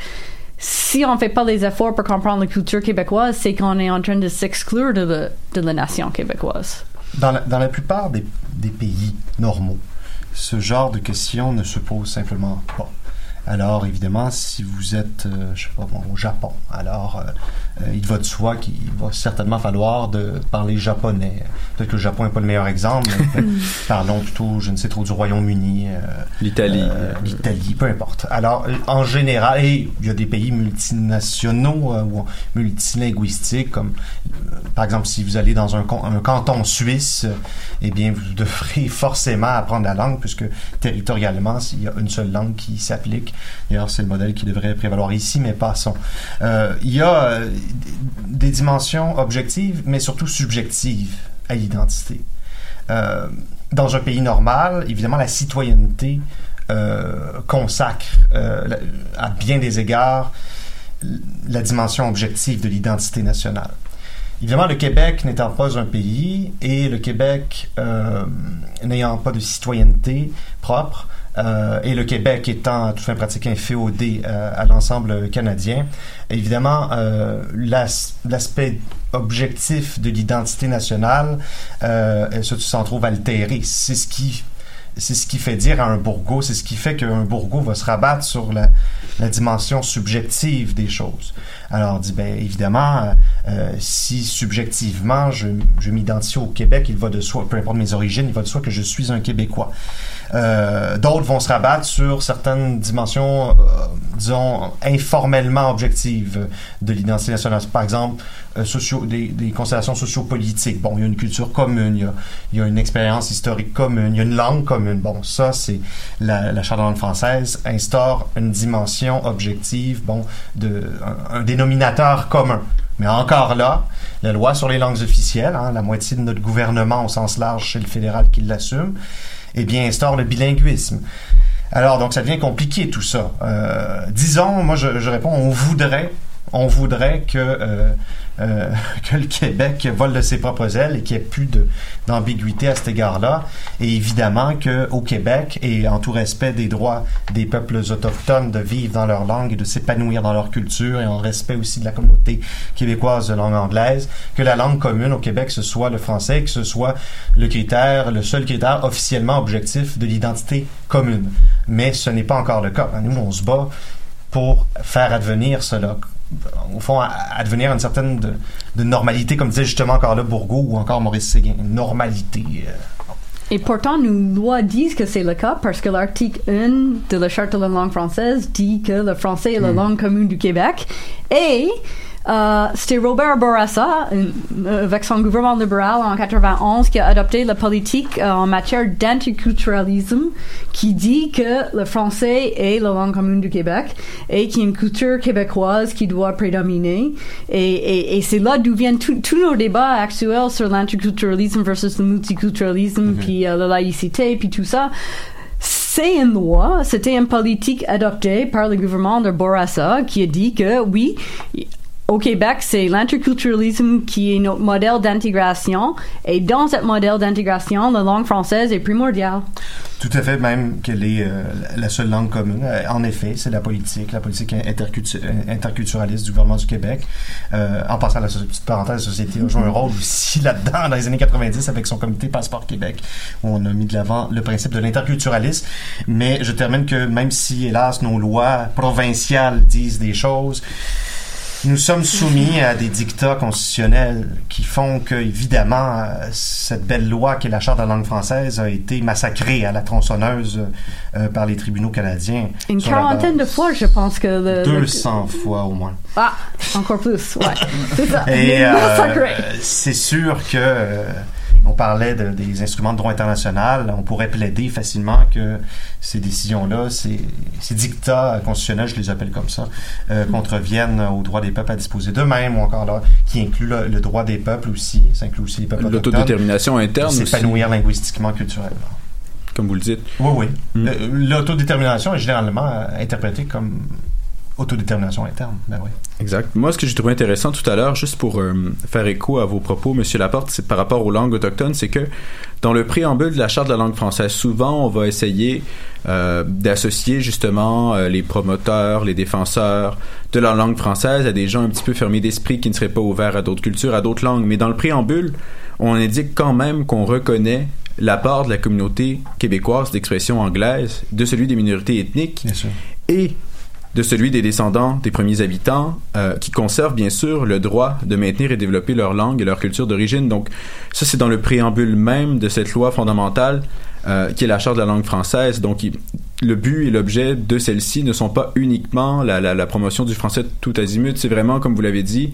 si on ne fait pas les efforts pour comprendre la culture québécoise, c'est qu'on est en train de s'exclure de, la nation québécoise. Dans la, plupart des, pays normaux, ce genre de questions ne se pose simplement pas. Alors, évidemment, si vous êtes, euh, je sais pas, au Japon, alors euh, il va de soi qu'il va certainement falloir de parler japonais. Peut-être que le Japon n'est pas le meilleur exemple, mais (laughs) parlons plutôt, je ne sais trop, du Royaume-Uni. Euh, L'Italie. Euh, L'Italie, peu importe. Alors, en général, et il y a des pays multinationaux ou multilinguistiques, comme par exemple, si vous allez dans un, un canton suisse, eh bien, vous devrez (laughs) forcément apprendre la langue, puisque territorialement, il y a une seule langue qui s'applique. D'ailleurs, c'est le modèle qui devrait prévaloir ici, mais passons. il y a des dimensions objectives, mais surtout subjectives à l'identité. Euh, dans un pays normal, évidemment, la citoyenneté euh, consacre euh, à bien des égards la dimension objective de l'identité nationale. Évidemment, le Québec n'étant pas un pays et le Québec n'ayant pas de citoyenneté propre, et le Québec étant à toute fin pratique inféodé à l'ensemble canadien, évidemment, euh, l'aspect objectif de l'identité nationale euh, s'en trouve altéré. C'est ce qui c'est ce qui fait dire à un bourgeois, c'est ce qui fait qu'un bourgeois va se rabattre sur la, dimension subjective des choses. Alors, on dit, ben, évidemment, euh, si subjectivement je, m'identifie au Québec, il va de soi, peu importe mes origines, il va de soi que je suis un Québécois. Euh, D'autres vont se rabattre sur certaines dimensions, euh, disons, informellement objectives de l'identité nationale. Par exemple, euh, des, des constellations sociopolitiques. Bon, il y a une culture commune, il y a, une expérience historique commune, il y a une langue commune. Bon, ça, c'est la, la charte de la langue française instaure une dimension objective, bon, de, un, dénominateur commun. Mais encore là, la loi sur les langues officielles, hein, la moitié de notre gouvernement au sens large, c'est le fédéral qui l'assume, eh bien, instaure le bilinguisme. Alors, donc, ça devient compliqué tout ça. Euh, disons, moi, je, je, réponds, on voudrait, on voudrait que euh, euh, (laughs) que le Québec vole de ses propres ailes et qu'il n'y ait plus d'ambiguïté à cet égard-là. Et évidemment qu'au Québec, et en tout respect des droits des peuples autochtones de vivre dans leur langue et de s'épanouir dans leur culture, et en respect aussi de la communauté québécoise de langue anglaise, que la langue commune au Québec, ce soit le français, que ce soit le critère, le seul critère officiellement objectif de l'identité commune. Mais ce n'est pas encore le cas. Nous, on se bat pour faire advenir cela au fond, advenir une certaine de, de, normalité, comme disait justement encore là Bourgault ou encore Maurice Séguin. Normalité. Euh, et pourtant, nos lois disent que c'est le cas parce que l'article 1 de la Charte de la langue française dit que le français est la mm. langue commune du Québec. Et c'était Robert Bourassa, euh, avec son gouvernement libéral en 91, qui a adopté la politique euh, en matière d'interculturalisme, qui dit que le français est la langue commune du Québec et qu'il y a une culture québécoise qui doit prédominer. Et, et, et c'est là d'où viennent tous nos débats actuels sur l'interculturalisme versus le multiculturalisme, mm-hmm. puis la laïcité, puis tout ça c'est une loi, c'était une politique adoptée par le gouvernement de Bourassa qui a dit que oui, au Québec, c'est l'interculturalisme qui est notre modèle d'intégration. Et dans ce modèle d'intégration, la langue française est primordiale. Tout à fait, même qu'elle est euh, la seule langue commune. Euh, en effet, c'est la politique, la politique interculturaliste du gouvernement du Québec. Euh, en passant à la petite parenthèse, la société a joué un rôle aussi (laughs) là-dedans dans les années 90 avec son comité Passeport Québec, où on a mis de l'avant le principe de l'interculturalisme. Mais je termine que même si, hélas, nos lois provinciales disent des choses, nous sommes soumis à des dictats constitutionnels qui font que, évidemment, euh, cette belle loi qui est la Charte de la langue française a été massacrée à la tronçonneuse euh, par les tribunaux canadiens. Une quarantaine de fois, je pense que... Le, 200 fois au moins. Ah, encore plus, ouais. (laughs) c'est ça. Et euh, c'est sûr que on parlait de, des instruments de droit international, on pourrait plaider facilement que ces décisions-là, ces, ces dictats constitutionnels, je les appelle comme ça, euh, mm. contreviennent aux droits des peuples à disposer d'eux-mêmes, ou encore là, qui inclut le, droit des peuples aussi, ça inclut aussi les peuples L'autodétermination interne. S'épanouir linguistiquement, culturellement. Comme vous le dites. Oui, oui. Mm. L'autodétermination est généralement euh, interprétée comme autodétermination interne. Ben oui. Exact. Moi, ce que j'ai trouvé intéressant tout à l'heure, juste pour euh, faire écho à vos propos, Monsieur Laporte, c'est par rapport aux langues autochtones, c'est que dans le préambule de la Charte de la langue française, souvent, on va essayer euh, d'associer justement euh, les promoteurs, les défenseurs de la langue française à des gens un petit peu fermés d'esprit qui ne seraient pas ouverts à d'autres cultures, à d'autres langues. Mais dans le préambule, on indique quand même qu'on reconnaît l'apport de la communauté québécoise d'expression anglaise, de celui des minorités ethniques, et de celui des descendants des premiers habitants, euh, qui conservent bien sûr le droit de maintenir et développer leur langue et leur culture d'origine. Donc ça, c'est dans le préambule même de cette loi fondamentale euh, qui est la Charte de la langue française. Donc le but et l'objet de celle-ci ne sont pas uniquement la, la, promotion du français tout azimut, c'est vraiment, comme vous l'avez dit,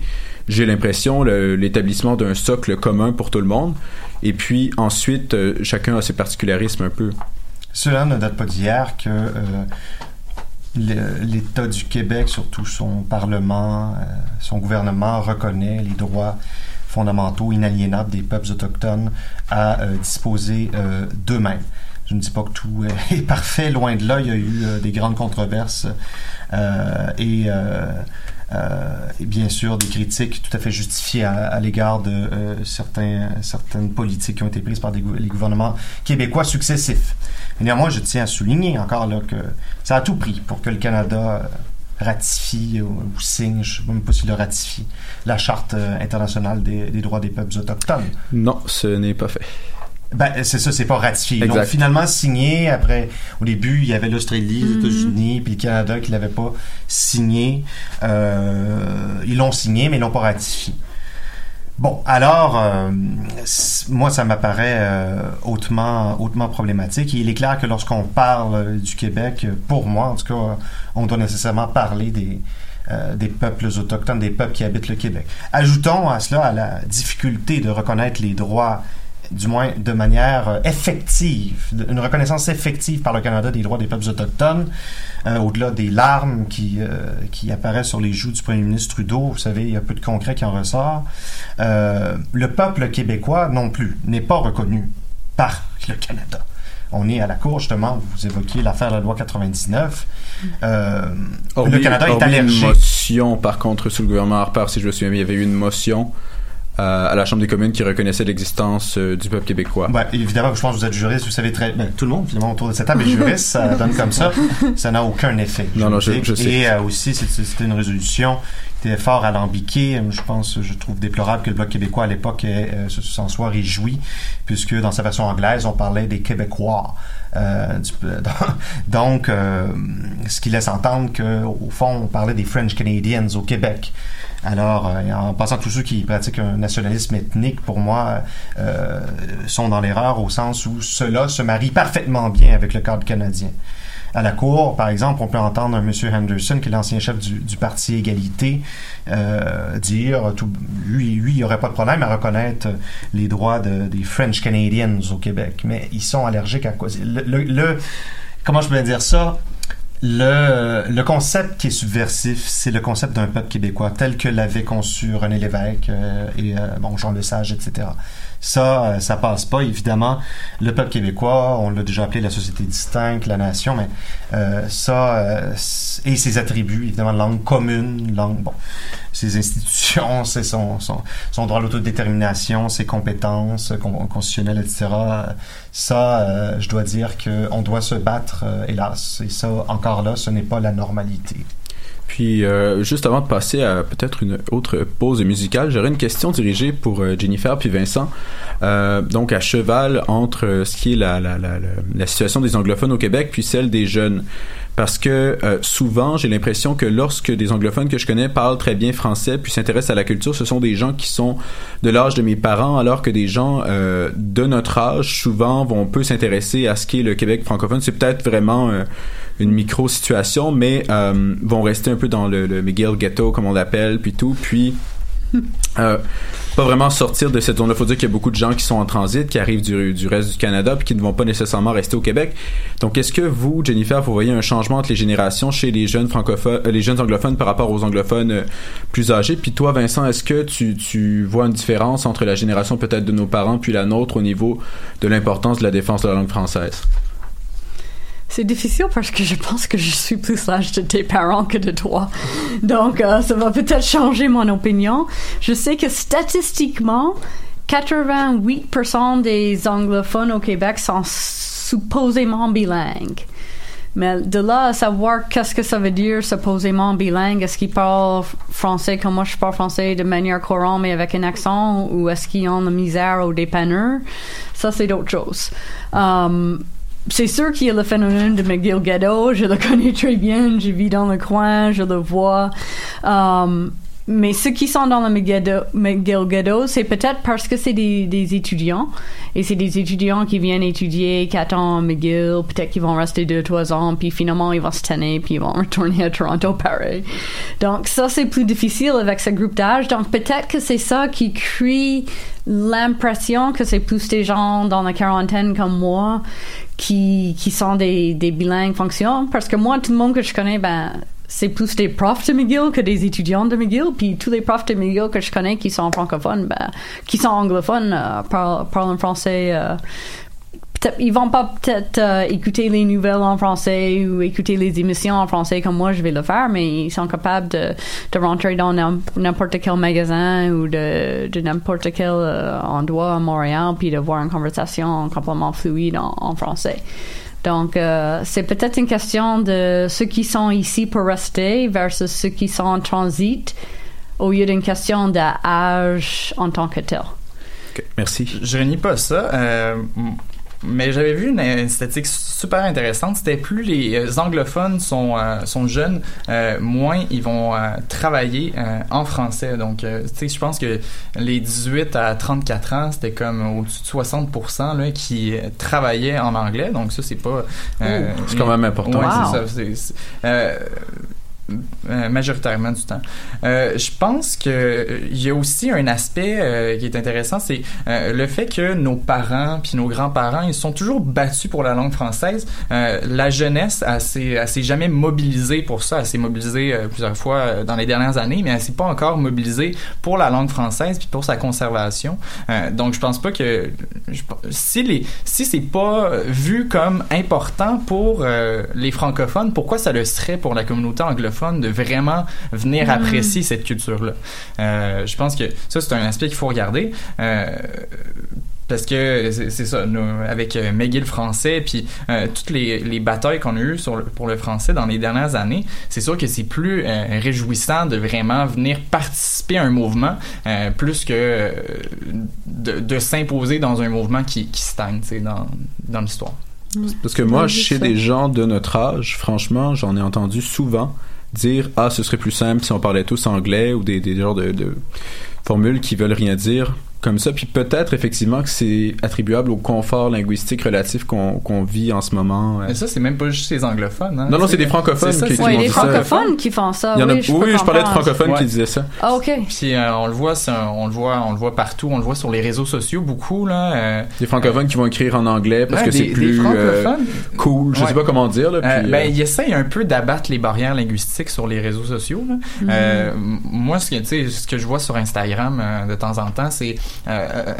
j'ai l'impression, l'établissement d'un socle commun pour tout le monde. Et puis ensuite, euh, chacun a ses particularismes un peu. Cela ne date pas d'hier que l'État du Québec, surtout son Parlement, euh, son gouvernement, reconnaît les droits fondamentaux inaliénables des peuples autochtones à euh, disposer euh, d'eux-mêmes. Je ne dis pas que tout (laughs) est parfait, loin de là, il y a eu des grandes controverses et, et, bien sûr des critiques tout à fait justifiées à, l'égard de certains, certaines politiques qui ont été prises par les gouvernements québécois successifs. néanmoins, je tiens à souligner encore que ça a tout pris pour que le Canada euh, ratifie ou, signe, je ne sais même pas s'il le ratifie, la Charte euh, internationale des, droits des peuples autochtones. Non, ce n'est pas fait. Ben, c'est ça, c'est pas ratifié. Ils l'ont finalement signé. Après, au début, il y avait l'Australie, les mm-hmm. États-Unis, puis le Canada qui l'avaient pas signé. Euh, ils l'ont signé, mais ils l'ont pas ratifié. Bon, alors, euh, moi, ça m'apparaît euh, hautement, hautement problématique. Et il est clair que lorsqu'on parle du Québec, pour moi, en tout cas, on doit nécessairement parler des, euh, des peuples autochtones, des peuples qui habitent le Québec. Ajoutons à cela à la difficulté de reconnaître les droits du moins de manière euh, effective, une reconnaissance effective par le Canada des droits des peuples autochtones, euh, au-delà des larmes qui, euh, qui apparaissent sur les joues du premier ministre Trudeau, vous savez, il y a peu de concret qui en ressort. Euh, le peuple québécois non plus n'est pas reconnu par le Canada. On est à la Cour, justement, vous évoquiez l'affaire de la loi 99. Euh, le Canada est allergique. une motion, par contre, sous le gouvernement Harper, si je me souviens bien, il y avait eu une motion euh, à la Chambre des communes qui reconnaissait l'existence euh, du peuple québécois. Ouais, évidemment, je pense que vous êtes juriste, vous savez très ben, tout le monde finalement autour de cette table est juriste, ça (laughs) donne comme ça, ça n'a aucun effet. Non, non, je- je sais. Et euh, aussi, c'était une résolution qui était fort alambiquée. Je pense, je trouve déplorable que le Bloc québécois à l'époque euh, se- s'en soit réjoui, puisque dans sa version anglaise, on parlait des Québécois. Euh, du- (laughs) donc, euh, ce qui laisse entendre que au fond, on parlait des French Canadians au Québec. Alors, euh, en passant tous ceux qui pratiquent un nationalisme ethnique, pour moi, euh, sont dans l'erreur au sens où cela se marie parfaitement bien avec le cadre canadien. À la Cour, par exemple, on peut entendre un monsieur Henderson, qui est l'ancien chef du, parti Égalité, euh, dire, tout, lui, lui, il n'y aurait pas de problème à reconnaître les droits de- des French Canadians au Québec, mais ils sont allergiques à quoi? Le, le- le- comment je peux dire ça? Le, concept qui est subversif, c'est le concept d'un peuple québécois, tel que l'avait conçu René Lévesque euh, et euh, bon, Jean Lesage, etc. Ça, euh, ça passe pas, évidemment. Le peuple québécois, on l'a déjà appelé la société distincte, la nation, mais euh, ça, euh, et ses attributs, évidemment, langue commune, langue, bon, ses institutions, (laughs) c'est son, son, son droit à l'autodétermination, ses compétences euh, con- constitutionnelles, etc. Ça, euh, je dois dire qu'on doit se battre, euh, hélas. Et ça, encore là, ce n'est pas la normalité. Puis, euh, juste avant de passer à peut-être une autre pause musicale, j'aurais une question dirigée pour euh, Jennifer puis Vincent. Euh, donc, à cheval entre euh, ce qui est la, la, la, la, la situation des anglophones au Québec puis celle des jeunes. Parce que euh, souvent, j'ai l'impression que lorsque des anglophones que je connais parlent très bien français puis s'intéressent à la culture, ce sont des gens qui sont de l'âge de mes parents, alors que des gens euh, de notre âge souvent vont peu s'intéresser à ce qu'est le Québec francophone. C'est peut-être vraiment euh, une micro situation, mais euh, vont rester un peu dans le, le McGill ghetto comme on l'appelle, puis tout, puis euh, pas vraiment sortir de cette zone-là. Faut dire qu'il y a beaucoup de gens qui sont en transit, qui arrivent du, reste du Canada, puis qui ne vont pas nécessairement rester au Québec. Donc, est-ce que vous, Jennifer, vous voyez un changement entre les générations chez les jeunes francophones, euh, les jeunes anglophones par rapport aux anglophones euh, plus âgés? Puis toi, Vincent, est-ce que tu, tu vois une différence entre la génération peut-être de nos parents puis la nôtre au niveau de l'importance de la défense de la langue française? C'est difficile parce que je pense que je suis plus l'âge de tes parents que de toi. Donc, euh, ça va peut-être changer mon opinion. Je sais que statistiquement, 88% des anglophones au Québec sont supposément bilingues. Mais de là à savoir qu'est-ce que ça veut dire supposément bilingue, est-ce qu'ils parlent français comme moi je parle français de manière courante mais avec un accent ou est-ce qu'ils ont la misère au dépanneur, ça c'est d'autres choses. Um, c'est sûr qu'il y a le phénomène de McGill Ghetto, je le (laughs) connais très bien, je vis dans le coin, je le vois. Um, mais ceux qui sont dans le McGill Ghetto, c'est peut-être parce que c'est des, des étudiants. Et c'est des étudiants qui viennent étudier quatre ans à McGill. Peut-être qu'ils vont rester deux, trois ans, puis finalement ils vont se tanner, puis ils vont (laughs) retourner à Toronto pareil. Donc ça, c'est plus difficile avec ce groupe d'âge. Donc peut-être que c'est ça qui crée l'impression que c'est plus des gens dans la quarantaine comme moi qui, qui sont des, des bilingues fonctionnants. Parce que moi, tout le monde que je connais, ben, c'est plus des profs de McGill que des étudiants de McGill. Puis tous les profs de McGill que je connais qui sont francophones, ben, qui sont anglophones, euh, parlent, parlent en français. Euh, ils vont pas peut-être euh, écouter les nouvelles en français ou écouter les émissions en français comme moi je vais le faire, mais ils sont capables de, de rentrer dans n'importe quel magasin ou de, de n'importe quel euh, endroit à Montréal puis de voir une conversation complètement fluide en, en français. Donc, euh, c'est peut-être une question de ceux qui sont ici pour rester versus ceux qui sont en transit au lieu d'une question d'âge en tant que tel. Okay, merci. Je renie pas ça. Euh, mais j'avais vu une, une statistique super intéressante. C'était plus les euh, anglophones sont euh, sont jeunes, euh, moins ils vont euh, travailler euh, en français. Donc, euh, tu sais, je pense que les 18 à 34 ans, c'était comme au-dessus de 60% là qui travaillaient en anglais. Donc ça, c'est pas. c'est quand même important. Ouais, Wow. c'est ça. Euh, majoritairement du temps. Euh, je pense que euh, il y a aussi un aspect qui est intéressant, c'est le fait que nos parents puis nos grands-parents ils sont toujours battus pour la langue française. La jeunesse, elle s'est, jamais mobilisée pour ça. Elle s'est mobilisée plusieurs fois dans les dernières années, mais elle s'est pas encore mobilisée pour la langue française puis pour sa conservation. Donc je pense pas que si les si c'est pas vu comme important pour les francophones, pourquoi ça le serait pour la communauté anglophone de vraiment venir Mm. apprécier cette culture-là Euh, Je pense que ça c'est un aspect qu'il faut regarder. Euh, parce que c'est ça, nous, avec euh, McGill français, puis euh, toutes les, les batailles qu'on a eues sur le- pour le français dans les dernières années, c'est sûr que c'est plus euh, réjouissant de vraiment venir participer à un mouvement euh, plus que euh, de, de s'imposer dans un mouvement qui, qui stagne dans, dans l'histoire. Parce que moi, chez des gens de notre âge, franchement, j'en ai entendu souvent dire Ah, ce serait plus simple si on parlait tous anglais ou des, des genres de, de formules qui veulent rien dire comme ça. Puis peut-être effectivement que c'est attribuable au confort linguistique relatif qu'on qu'on vit en ce moment. Mais ça, c'est même pas juste les anglophones. hein. Non, non, c'est des francophones ça, qui- c'est- qui Ouais, m'ont les ça. francophones qui font ça. Il y en a- oui, je oui, je parlais de francophones qui disaient ça. Ah, ok. Puis euh, on le voit, un- on le voit, on le voit partout, on le voit sur les réseaux sociaux beaucoup là. euh, Des francophones qui vont écrire en anglais parce Ouais, que c'est plus euh, cool. Je Ouais. sais pas comment dire. Là, puis, Euh, ben, euh, il essaye un peu d'abattre les barrières linguistiques sur les réseaux sociaux. là. Mhm. Euh, m- moi, ce que, tu sais, ce que je vois sur Instagram euh, de temps en temps, c'est euh, euh,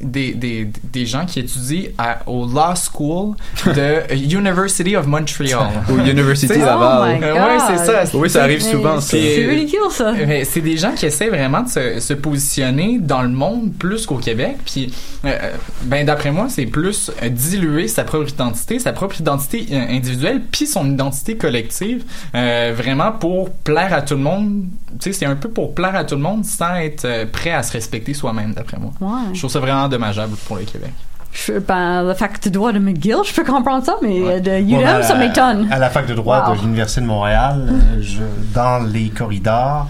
des, des, des gens qui étudient à, au Law School de (laughs) University of Montreal. Au University Laval. Oh Euh, ouais, God. c'est ça. Oui, ça arrive souvent. C'est ridicule, ça. Mais c'est des gens qui essaient vraiment de se, se positionner dans le monde plus qu'au Québec. Puis, euh, ben d'après moi, c'est plus diluer sa propre identité, sa propre identité individuelle, puis son identité collective, euh, vraiment pour plaire à tout le monde. Tu sais, c'est un peu pour plaire à tout le monde sans être prêt à se respecter soi-même, d'après moi. Ouais. Je trouve ça vraiment dommageable pour le Québec. Je- ben, le fac de droit de McGill, je peux comprendre ça, mais euh, de UM, Bon, ben, ça m'étonne. À la fac de droit Wow. de l'Université de Montréal, euh, je, dans les corridors,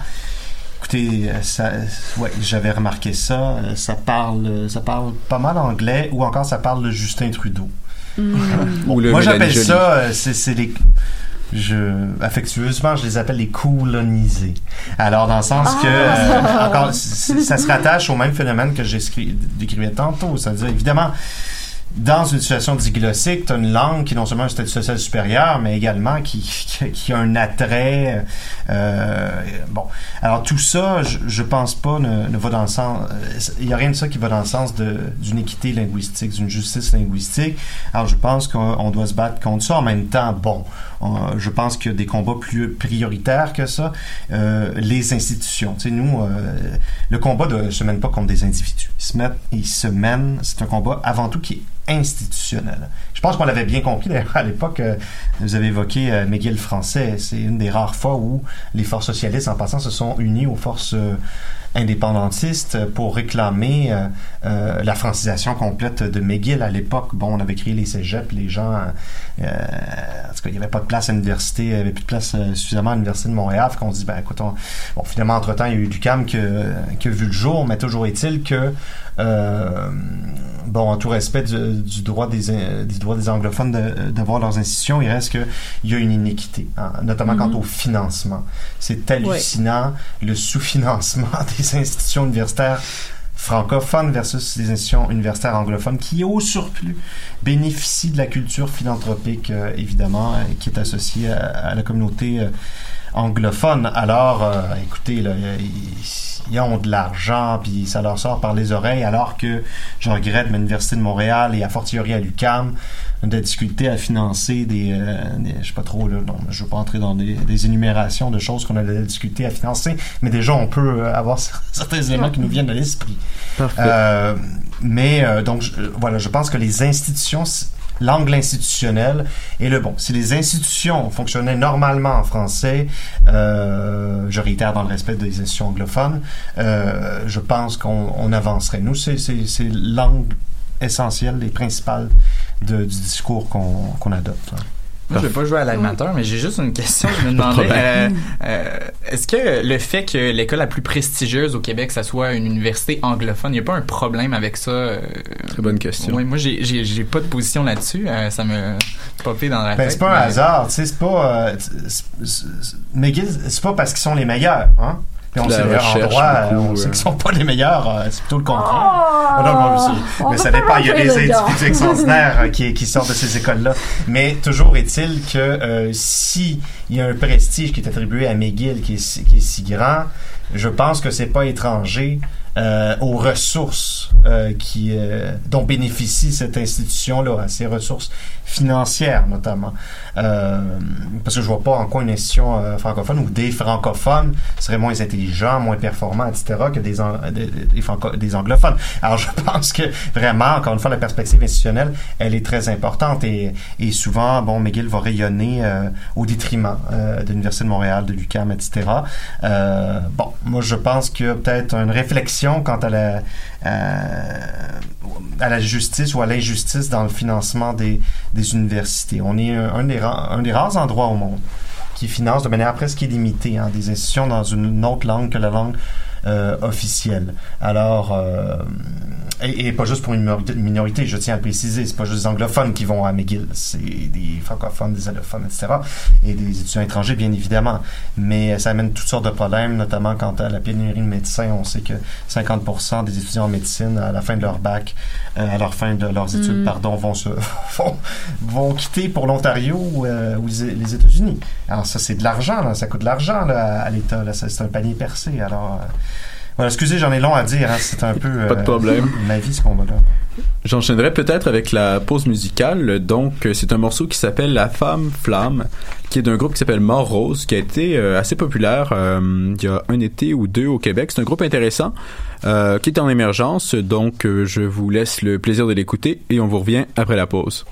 écoutez, euh, ça, ouais, j'avais remarqué ça. euh, Ça parle, euh, ça parle pas mal anglais ou encore ça parle de Justin Trudeau. Mm. Ou le Moi, j'appelle ça, euh, c'est c'est les. Je, affectueusement, je les appelle les colonisés. Alors, dans le sens que, euh, encore, ça se rattache au même phénomène que décrivais tantôt. C'est-à-dire, évidemment, dans une situation diglossique, tu as une langue qui non seulement a un statut social supérieur, mais également qui, qui, qui a un attrait. euh, bon, alors tout ça, je, je pense pas ne, ne va dans le sens. euh, Il y a rien de ça qui va dans le sens d'une équité linguistique, d'une justice linguistique. Alors je pense qu'on on doit se battre contre ça. En même temps, bon, on- je pense qu'il y a des combats plus prioritaires que ça. Euh, les institutions, tu sais, nous, euh, le combat ne se mène pas contre des individus. Il se, met, se mène, c'est un combat avant tout qui est institutionnel. Je pense qu'on l'avait bien compris d'ailleurs à l'époque. euh, vous avez évoqué euh, McGill français. C'est une des rares fois où les forces socialistes, en passant, se sont unies aux forces euh, indépendantistes pour réclamer euh, euh, la francisation complète de McGill à l'époque. Bon, on avait créé les cégeps, les gens, euh, en tout cas, il n'y avait pas de place à l'université, il n'y avait plus de place euh, suffisamment à l'université de Montréal. Qu'on se dit, ben écoute, on- bon, finalement, entre-temps, il y a eu du CAM qui qui a vu le jour, mais toujours est-il que euh, bon, en tout respect du, du droit des, euh, du droit des anglophones de- d'avoir leurs institutions, il reste que il y a une inéquité, hein, notamment quant Mhm. au financement. C'est hallucinant le sous-financement (laughs) des institutions universitaires francophones versus les institutions universitaires anglophones qui, au surplus, bénéficient de la culture philanthropique, euh, évidemment, euh, qui est associée à, à la communauté euh, anglophone. Alors, euh, écoutez, là, ils, ils ont de l'argent, puis ça leur sort par les oreilles, alors que je regrette, mais l'Université de Montréal et à fortiori à l'UQAM, de difficulté à financer des, euh, des- je sais pas trop là, non, je veux pas entrer dans des, des énumérations de choses qu'on a de la difficulté à financer, mais déjà on peut euh, avoir (laughs) certains éléments qui nous viennent de l'esprit. Euh, mais euh, donc je- euh, voilà, je pense que les institutions, l'angle institutionnel est le bon. Si les institutions fonctionnaient normalement en français, euh, je réitère dans le respect des institutions anglophones, euh, je pense qu'on on avancerait. Nous, c'est l'angle essentiel et principal du discours qu'on adopte. Moi, je vais pas jouer à l'animateur, mais j'ai juste une question. Je me (laughs) demandais, euh, euh, est-ce que le fait que l'école la plus prestigieuse au Québec, ça soit une université anglophone, il n'y a pas un problème avec ça? euh? Très bonne question. Oui, moi, j'ai- j'ai j'ai pas de position là-dessus. euh, ça me popé dans la Ben, tête. c'est pas un mais- hasard, tu sais, c'est pas. euh, c'est- c'est- c'est- McGill, c'est pas parce qu'ils sont les meilleurs, hein? Puis on La sait d'ailleurs en recherche, droit, beaucoup, on sait euh. qu'ils sont pas les meilleurs, euh, c'est plutôt le contraire. Oh! Non, non, mais va ça pas dépend, il y a des individus extraordinaires euh, qui, qui sortent de ces écoles-là. Mais toujours est-il que euh, si il y a un prestige qui est attribué à McGill qui est, si- qui est si grand, je pense que c'est pas étranger euh, aux ressources euh, qui euh, dont bénéficie cette institution-là, à ses ressources financières notamment. Euh, parce que je vois pas en quoi une institution euh, francophone ou des francophones seraient moins intelligents, moins performants, etc., que des, des, des anglophones. Alors je (laughs) pense que vraiment, encore une fois, la perspective institutionnelle, elle est très importante et, et souvent, bon, McGill va rayonner euh, au détriment de l'Université de Montréal, de l'UQAM, etc. Bon, moi je pense a peut-être une réflexion quant à la, euh, à la justice ou à l'injustice dans le financement des, universités. On est un, des, rares endroits au monde qui finance de manière presque illimitée hein, des institutions dans une autre langue que la langue officielle. Alors, euh, et, et pas juste pour une minorité, je tiens à préciser, c'est pas juste des anglophones qui vont à McGill, c'est des francophones, des allophones, etc. Et des étudiants étrangers, bien évidemment. Mais ça amène toutes sortes de problèmes, notamment quant à la pénurie de médecins. On sait que 50% des étudiants en médecine, à la fin de leur bac, euh, à la fin de leurs études, Mm. pardon, vont se (laughs) vont, vont quitter pour l'Ontario ou, euh, ou les États-Unis. Alors ça, c'est de l'argent, ça coûte de l'argent à l'État. C'est un panier percé. Alors, euh, excusez, j'en ai long à dire. hein. C'est un peu Pas de euh, problème. (laughs) ma vie, ce combat-là. J'enchaînerai peut-être avec la pause musicale. Donc, euh, c'est un morceau qui s'appelle La Femme Flamme, qui est d'un groupe qui s'appelle Mort Rose, qui a été euh, assez populaire euh, il y a un été ou deux au Québec. C'est un groupe intéressant euh, qui est en émergence. Donc, je vous laisse le plaisir de l'écouter et on vous revient après la pause.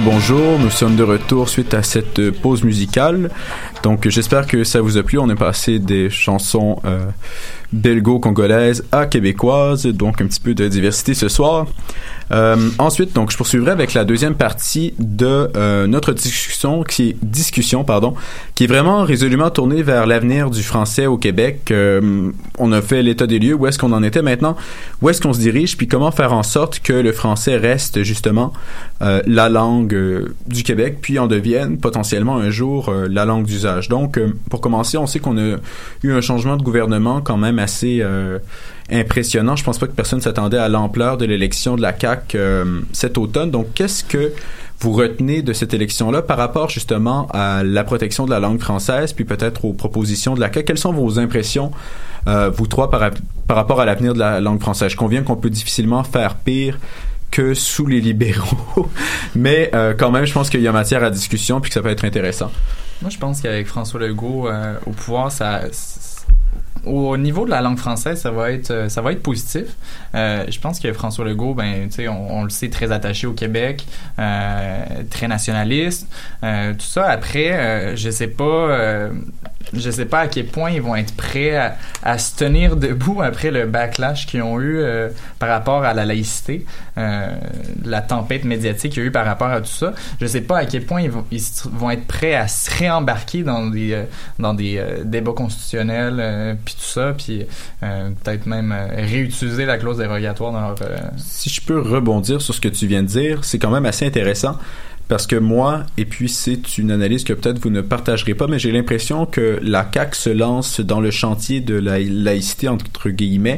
Rebonjour, nous sommes de retour suite à cette pause musicale. Donc, j'espère que ça vous a plu. On est passé des chansons euh, belgo-congolaises à québécoises, donc un petit peu de diversité ce soir. Euh, ensuite, donc, je poursuivrai avec la deuxième partie de euh, notre discussion, qui est discussion, pardon, qui est vraiment résolument tournée vers l'avenir du français au Québec. Euh, on a fait l'état des lieux, où est-ce qu'on en était maintenant, où est-ce qu'on se dirige, puis comment faire en sorte que le français reste justement euh, la langue du Québec, puis en devienne potentiellement un jour euh, la langue d'usage. Donc, pour commencer, on sait qu'on a eu un changement de gouvernement quand même assez impressionnant. Je pense pas que personne s'attendait à l'ampleur de l'élection de la CAQ euh, cet automne. Donc, qu'est-ce que vous retenez de cette élection-là par rapport justement à la protection de la langue française, puis peut-être aux propositions de la CAQ? Quelles sont vos impressions, euh, vous trois, par, par rapport à l'avenir de la langue française? Je conviens qu'on peut difficilement faire pire que sous les libéraux, (laughs) mais euh, quand même, je pense qu'il y a matière à discussion, puis que ça peut être intéressant. Moi, je pense qu'avec François Legault au pouvoir, ça, au niveau de la langue française, ça va être, euh, ça va être positif. Euh, je pense que François Legault, ben, on, on le sait, très attaché au Québec, euh, très nationaliste. Tout ça. Après, je sais pas, je sais pas à quel point ils vont être prêts à, à se tenir debout après le backlash qu'ils ont eu euh, par rapport à la laïcité, euh, la tempête médiatique qu'il y a eu par rapport à tout ça. Je sais pas à quel point ils vont, ils vont être prêts à se réembarquer dans des, euh, dans des euh, débats constitutionnels, euh, puis tout ça, puis euh, peut-être même réutiliser la clause dérogatoire dans leur. Si je peux rebondir sur ce que tu viens de dire, c'est quand même assez intéressant parce que moi, et puis c'est une analyse que peut-être vous ne partagerez pas, mais j'ai l'impression que la CAQ se lance dans le chantier de la laïcité, entre guillemets,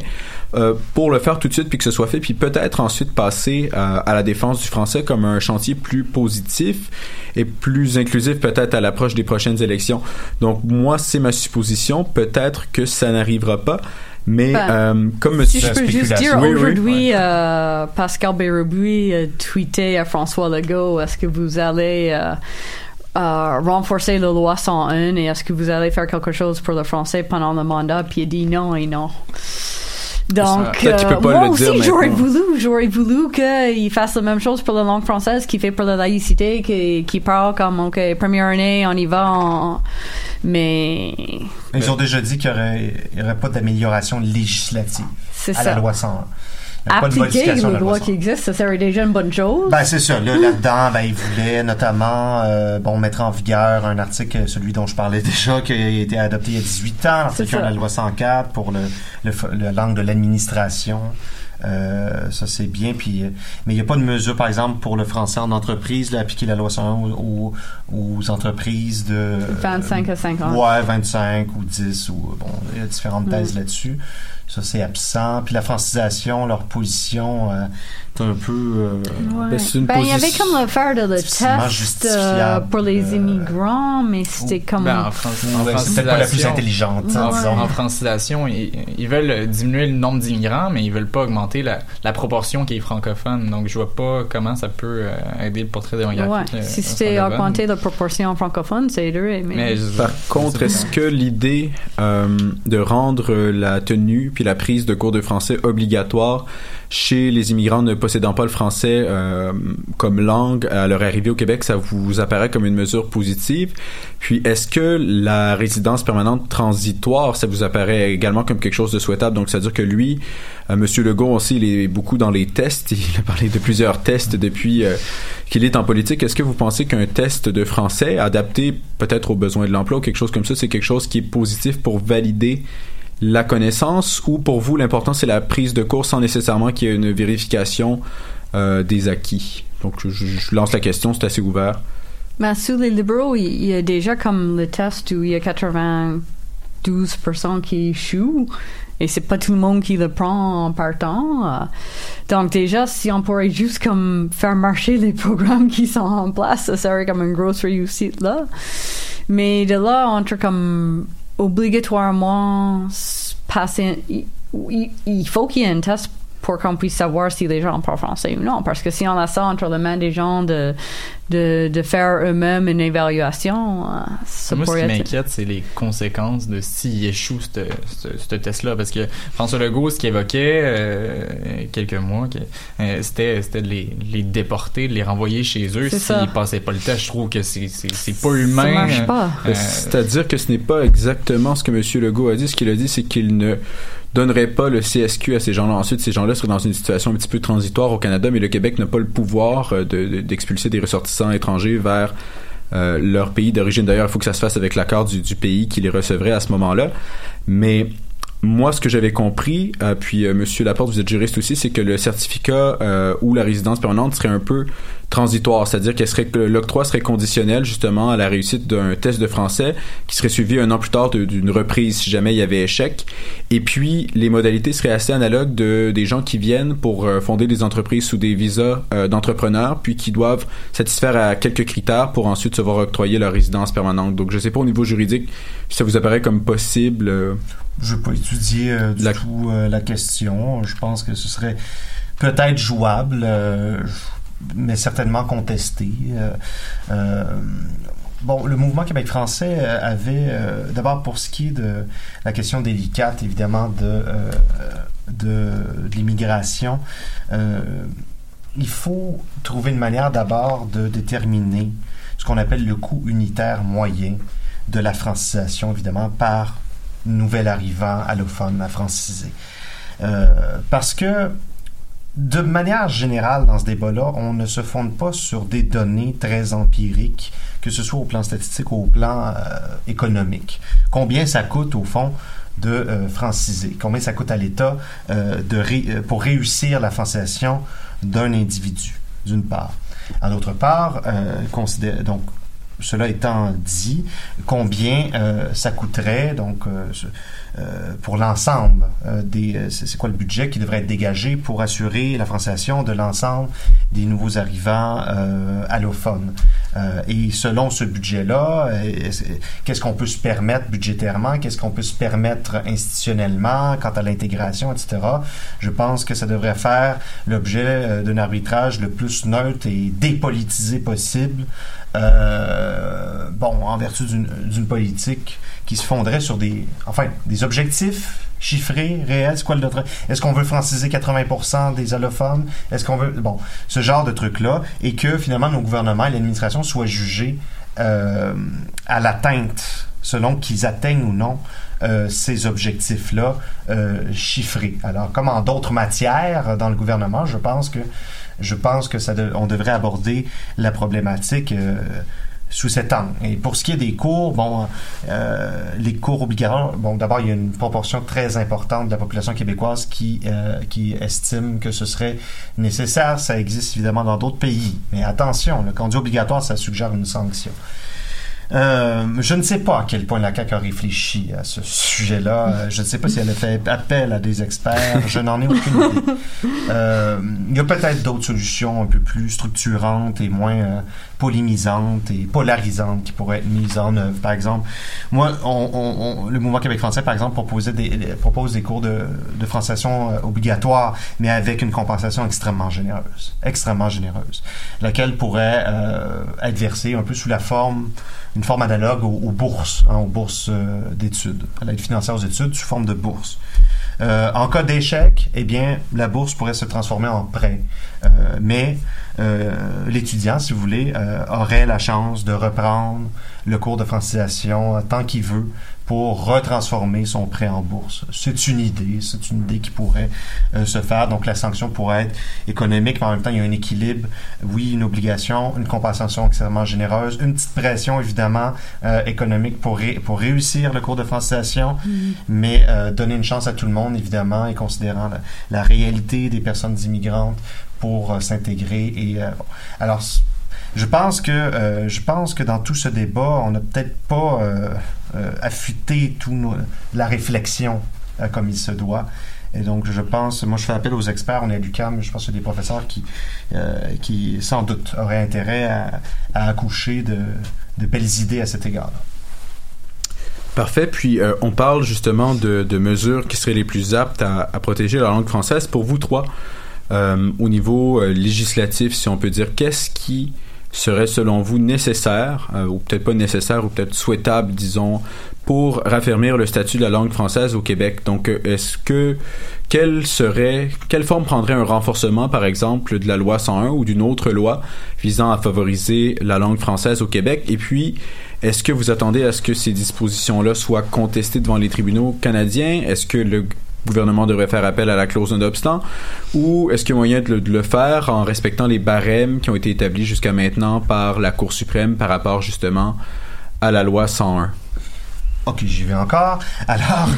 euh, pour le faire tout de suite, puis que ce soit fait, puis peut-être ensuite passer euh, à la défense du français comme un chantier plus positif et plus inclusif peut-être à l'approche des prochaines élections. Donc moi, c'est ma supposition. Peut-être que ça n'arrivera pas. Mais Ben, euh, comme Si je peux juste dire, Oui, oui. aujourd'hui, euh, Pascal Bérubui a tweeté à François Legault, est-ce que vous allez euh, euh, renforcer la loi 101 et est-ce que vous allez faire quelque chose pour le français pendant le mandat? Puis il dit non et non. Donc, euh, pas moi le aussi, j'aurais voulu, j'aurais voulu qu'il fasse la même chose pour la langue française qu'il fait pour la laïcité, qu'il qu'il parle comme, OK, première année, on y va, on- mais... Ils ont déjà dit qu'il n'y aurait, il y aurait pas d'amélioration législative C'est à la ça. loi 101. Il Appliquer modification de le la loi droit 101. qui existe, ça serait déjà une bonne chose. Ben, c'est ça. Là, là-dedans, ben, ils voulaient notamment, euh, bon, mettre en vigueur un article, celui dont je parlais déjà, qui a été adopté il y a 18 ans, l'article de la loi 104 pour le, le, la langue de l'administration. Euh, ça, c'est bien. Puis, euh, mais il n'y a pas de mesure, par exemple, pour le français en entreprise, là, appliquer la loi 101 aux, aux, entreprises de... 25 à 50. Ouais, 25 ou 10 ou bon, il y a différentes Mm. thèses là-dessus. Ça, c'est absent. Puis la francisation, leur position euh, est un peu... euh, Ouais. Ben, il y avait comme l'affaire de le test euh, pour les immigrants, mais c'était comme. Ben, en, fran- en Ouais, c'est peut-être pas la plus francisation- intelligente, En, disons. en francisation, ils, ils veulent euh, diminuer le nombre d'immigrants, mais ils veulent pas augmenter la, la proportion qui est francophone. Donc, je vois pas comment ça peut euh, aider le portrait Ouais. démographique. euh, Si c'était augmenté la proportion francophone, c'est aiderait. Mais, Mais je- Par contre, est-ce que l'idée euh, de rendre euh, la tenue puis la prise de cours de français obligatoire chez les immigrants ne possédant pas le français euh, comme langue à leur arrivée au Québec, ça vous apparaît comme une mesure positive? Puis, est-ce que la résidence permanente transitoire, ça vous apparaît également comme quelque chose de souhaitable? Donc, c'est-à-dire que lui, euh, Monsieur Legault aussi, il est beaucoup dans les tests. (laughs) Il a parlé de plusieurs tests depuis euh, qu'il est en politique. Est-ce que vous pensez qu'un test de français adapté peut-être aux besoins de l'emploi ou quelque chose comme ça, c'est quelque chose qui est positif pour valider la connaissance ou pour vous l'important c'est la prise de cours sans nécessairement qu'il y ait une vérification euh, des acquis? Donc je, lance la question, c'est assez ouvert. mais sous les libéraux, il y a déjà comme le test où il y a 92% qui échouent. Et c'est pas tout le monde qui le prend en partant. Donc déjà, si on pourrait juste comme faire marcher les (laughs) programmes qui sont en place, ça serait comme une grosse réussite là. Mais de là, entre comme obligatoirement passer, il- il faut qu'il y ait un test pour qu'on puisse savoir si les gens parlent français ou non. Parce que si on a ça entre les mains des gens de, de, de faire eux-mêmes une évaluation, euh, ça Moi, ce qui m'inquiète, c'est les conséquences de s'il échoue ce test-là. Parce que François Legault, ce qu'il évoquait euh, quelques mois, que, euh, c'était c'était de les, les déporter, de les renvoyer chez eux C'est ça. s'ils passaient pas le test. Je trouve que c'est c'est- c'est pas humain. marche pas. Euh, C'est-à-dire que ce n'est pas exactement ce que M. Legault a dit. Ce qu'il a dit, c'est qu'il ne donnerait pas le CSQ à ces gens-là. Ensuite, ces gens-là seraient dans une situation un petit peu transitoire au Canada, mais le Québec n'a pas le pouvoir euh, de- de- d'expulser des ressortissants étrangers vers euh, leur pays d'origine. D'ailleurs, il faut que ça se fasse avec l'accord du, du pays qui les recevrait à ce moment-là. Mais moi, ce que j'avais compris, euh, puis euh, Monsieur Laporte, vous êtes juriste aussi, c'est que le certificat euh, ou la résidence permanente serait un peu transitoire, c'est-à-dire qu'elle serait que l'octroi serait conditionnel justement à la réussite d'un test de français qui serait suivi un an plus tard d'une reprise si jamais il y avait échec. Et puis les modalités seraient assez analogues de des gens qui viennent pour euh, fonder des entreprises sous des visas d'entrepreneurs, puis qui doivent satisfaire à quelques critères pour ensuite se voir octroyer leur résidence permanente. Donc je sais pas au niveau juridique si ça vous apparaît comme possible. Je n'ai pas étudié euh, du tout euh, la question. Je pense que ce serait peut-être jouable, euh, mais certainement contesté. Euh, bon, le mouvement Québec français avait, euh, d'abord pour ce qui est de la question délicate, évidemment, de, euh, de, de l'immigration, euh, il faut trouver une manière d'abord de déterminer ce qu'on appelle le coût unitaire moyen de la francisation, évidemment, par nouvel arrivant allophone à franciser. Euh, parce que, de manière générale, dans ce débat-là, on ne se fonde pas sur des données très empiriques, que ce soit au plan statistique ou au plan euh, économique. Combien ça coûte, au fond, de euh, franciser? Combien ça coûte à l'État pour réussir la francisation d'un individu, d'une part? En d'autre part, considère, donc, cela étant dit, combien euh, ça coûterait donc euh, euh, pour l'ensemble euh, des euh, c'est quoi le budget qui devrait être dégagé pour assurer la francisation de l'ensemble des nouveaux arrivants allophones? Et selon ce budget-là euh, est-ce- qu'est-ce qu'on peut se permettre budgétairement? Qu'est-ce qu'on peut se permettre institutionnellement quant à l'intégration etc je pense que ça devrait faire l'objet d'un arbitrage le plus neutre et dépolitisé possible euh, bon, en vertu d'une politique qui se fonderait sur des, enfin, des objectifs chiffrés, réels. C'est quoi le? Est-ce qu'on veut franciser 80% des allophones? Est-ce qu'on veut, bon, ce genre de truc-là, et que finalement nos gouvernements et l'administration soient jugés euh, à l'atteinte, selon qu'ils atteignent ou non euh, ces objectifs-là euh, chiffrés. Alors, comme en d'autres matières dans le gouvernement, je pense que je pense que ça on devrait aborder la problématique euh, sous cet angle. Et pour ce qui est des cours, bon, euh, les cours obligatoires, bon, d'abord, il y a une proportion très importante de la population québécoise qui, euh, qui estime que ce serait nécessaire. Ça existe évidemment dans d'autres pays. Mais attention, le conduit obligatoire, ça suggère une sanction. Euh, je ne sais pas à quel point la CAQ a réfléchi à ce sujet-là. Euh, je ne sais pas si elle a fait appel à des experts. Je n'en ai aucune idée. Euh, il y a peut-être d'autres solutions un peu plus structurantes et moins euh, polémisantes et polarisantes qui pourraient être mises en œuvre. Par exemple, moi, on, on- on- le mouvement Québec français, par exemple, proposait des, propose des cours de, de francisation euh, obligatoires, mais avec une compensation extrêmement généreuse, extrêmement généreuse, laquelle pourrait être versée un peu sous la forme une forme analogue aux, bourses, hein, aux bourses euh, d'études, à l'aide financière aux études sous forme de bourse. Euh, en cas d'échec, eh bien, la bourse pourrait se transformer en prêt. Euh, mais euh, l'étudiant, si vous voulez, euh, aurait la chance de reprendre le cours de francisation euh, tant qu'il veut pour retransformer son prêt en bourse. C'est une idée, c'est une idée qui pourrait euh, se faire. Donc la sanction pourrait être économique, mais en même temps, il y a un équilibre. Oui, une obligation, une compensation extrêmement généreuse, une petite pression évidemment euh, économique pour, ré- pour réussir le cours de francisation, Mhm. mais euh, donner une chance à tout le monde évidemment et considérant la, la réalité des personnes immigrantes pour euh, s'intégrer. Et euh, bon. alors je pense que euh, je pense que dans tout ce débat, on n'a peut-être pas euh, affûté tout nos- la réflexion euh, comme il se doit. Et donc, je pense, moi, je fais appel aux experts. On est à l'UQAM, je pense a des professeurs qui, euh, qui sans doute, auraient intérêt à, accoucher de, belles idées à cet égard. Parfait. Puis on parle justement de, mesures qui seraient les plus aptes à, protéger la langue française. Pour vous trois, au niveau législatif, si on peut dire, qu'est-ce qui serait selon vous nécessaire, euh, ou peut-être pas nécessaire, ou peut-être souhaitable, disons, pour raffermir le statut de la langue française au Québec? Donc, est-ce que quelle serait, quelle forme prendrait un renforcement, par exemple, de la loi 101 ou d'une autre loi visant à favoriser la langue française au Québec? Et puis, est-ce que vous attendez à ce que ces dispositions-là soient contestées devant les tribunaux canadiens? Est-ce que le gouvernement devrait faire appel à la clause non-obstant? Ou est-ce qu'il y a moyen de le, faire en respectant les barèmes qui ont été établis jusqu'à maintenant par la Cour suprême par rapport justement à la loi 101 Ok, j'y vais encore. Alors,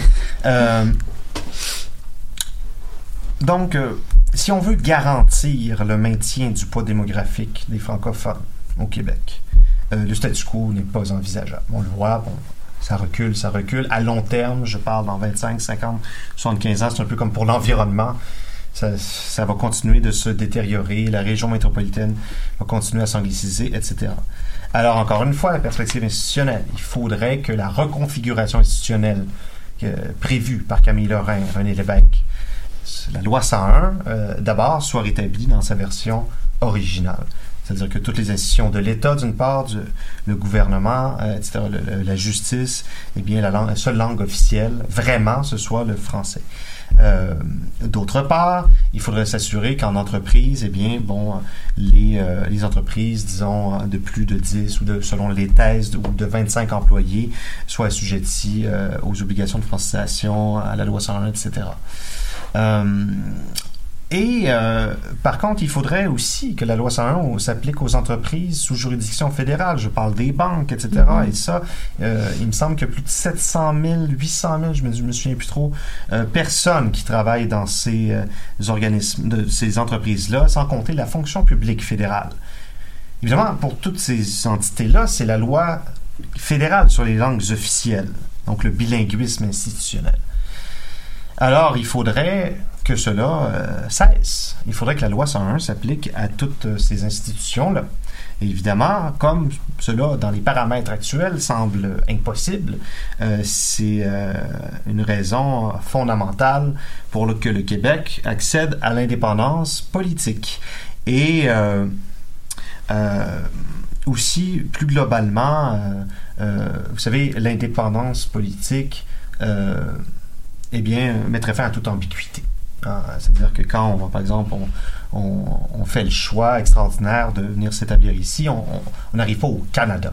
euh, donc, euh, si on veut garantir le maintien du poids démographique des francophones au Québec, euh, le statu quo n'est pas envisageable. On le voit, bon, ça recule, ça recule. À long terme, je parle dans 25, 50, 75 ans, c'est un peu comme pour l'environnement. Ça, va continuer de se détériorer, la région métropolitaine va continuer à s'angliciser, etc. Alors, encore une fois, la perspective institutionnelle, il faudrait que la reconfiguration institutionnelle euh, prévue par Camille Lorrain, René Lévesque, la loi 101, euh, d'abord, soit rétablie dans sa version originale. C'est-à-dire que toutes les institutions de l'État, d'une part, du, le gouvernement, euh, etc., le- le- la justice, eh bien, la, langue, la seule langue officielle, vraiment, ce soit le français. Euh, D'autre part, il faudrait s'assurer qu'en entreprise, eh bien, bon, les, euh, les entreprises, disons, de plus de 10 ou de, selon les thèses, ou de 25 employés, soient assujettis euh, aux obligations de francisation, à la loi 101, etc. Et euh, par contre, il faudrait aussi que la loi 101 s'applique aux entreprises sous juridiction fédérale. Je parle des banques, etc. Mhm. Et ça, euh, il me semble qu'il y a plus de 700 000, 800 000, je me, je me souviens plus trop, euh, personnes qui travaillent dans ces organismes, de ces entreprises-là, sans compter la fonction publique fédérale. Évidemment, pour toutes ces entités-là, c'est la loi fédérale sur les langues officielles, donc le bilinguisme institutionnel. Alors, il faudrait que cela euh, cesse. Il faudrait que la loi 101 s'applique à toutes euh, ces institutions-là. Évidemment, comme cela, dans les paramètres actuels, semble impossible, euh, c'est une raison fondamentale pour que le Québec accède à l'indépendance politique. Et aussi, plus globalement, vous savez, l'indépendance politique, eh bien, mettrait fin à toute ambiguïté. Ah, C'est-à-dire que quand, on va, par exemple, on, fait le choix extraordinaire de venir s'établir ici, on n'arrive pas au Canada.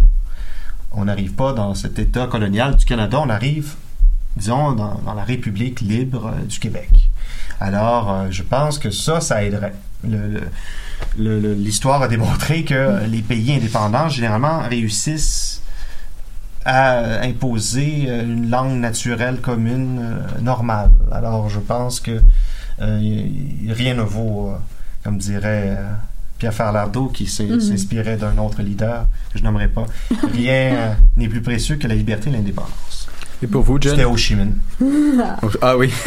On n'arrive pas dans cet État colonial du Canada, on arrive, disons, dans, la République libre euh, du Québec. Alors, euh, je pense que ça, ça aiderait. L'histoire a démontré que les pays indépendants, généralement, réussissent à imposer euh, une langue naturelle commune normale. Alors, je pense que rien ne vaut, euh, comme dirait euh, Pierre Falardeau, qui Mhm. s'inspirait d'un autre leader que je nommerai pas. Rien euh, n'est plus précieux que la liberté et l'indépendance. Et pour vous, Jen C'était Ho Chi Minh. (laughs) Ah oui. (laughs)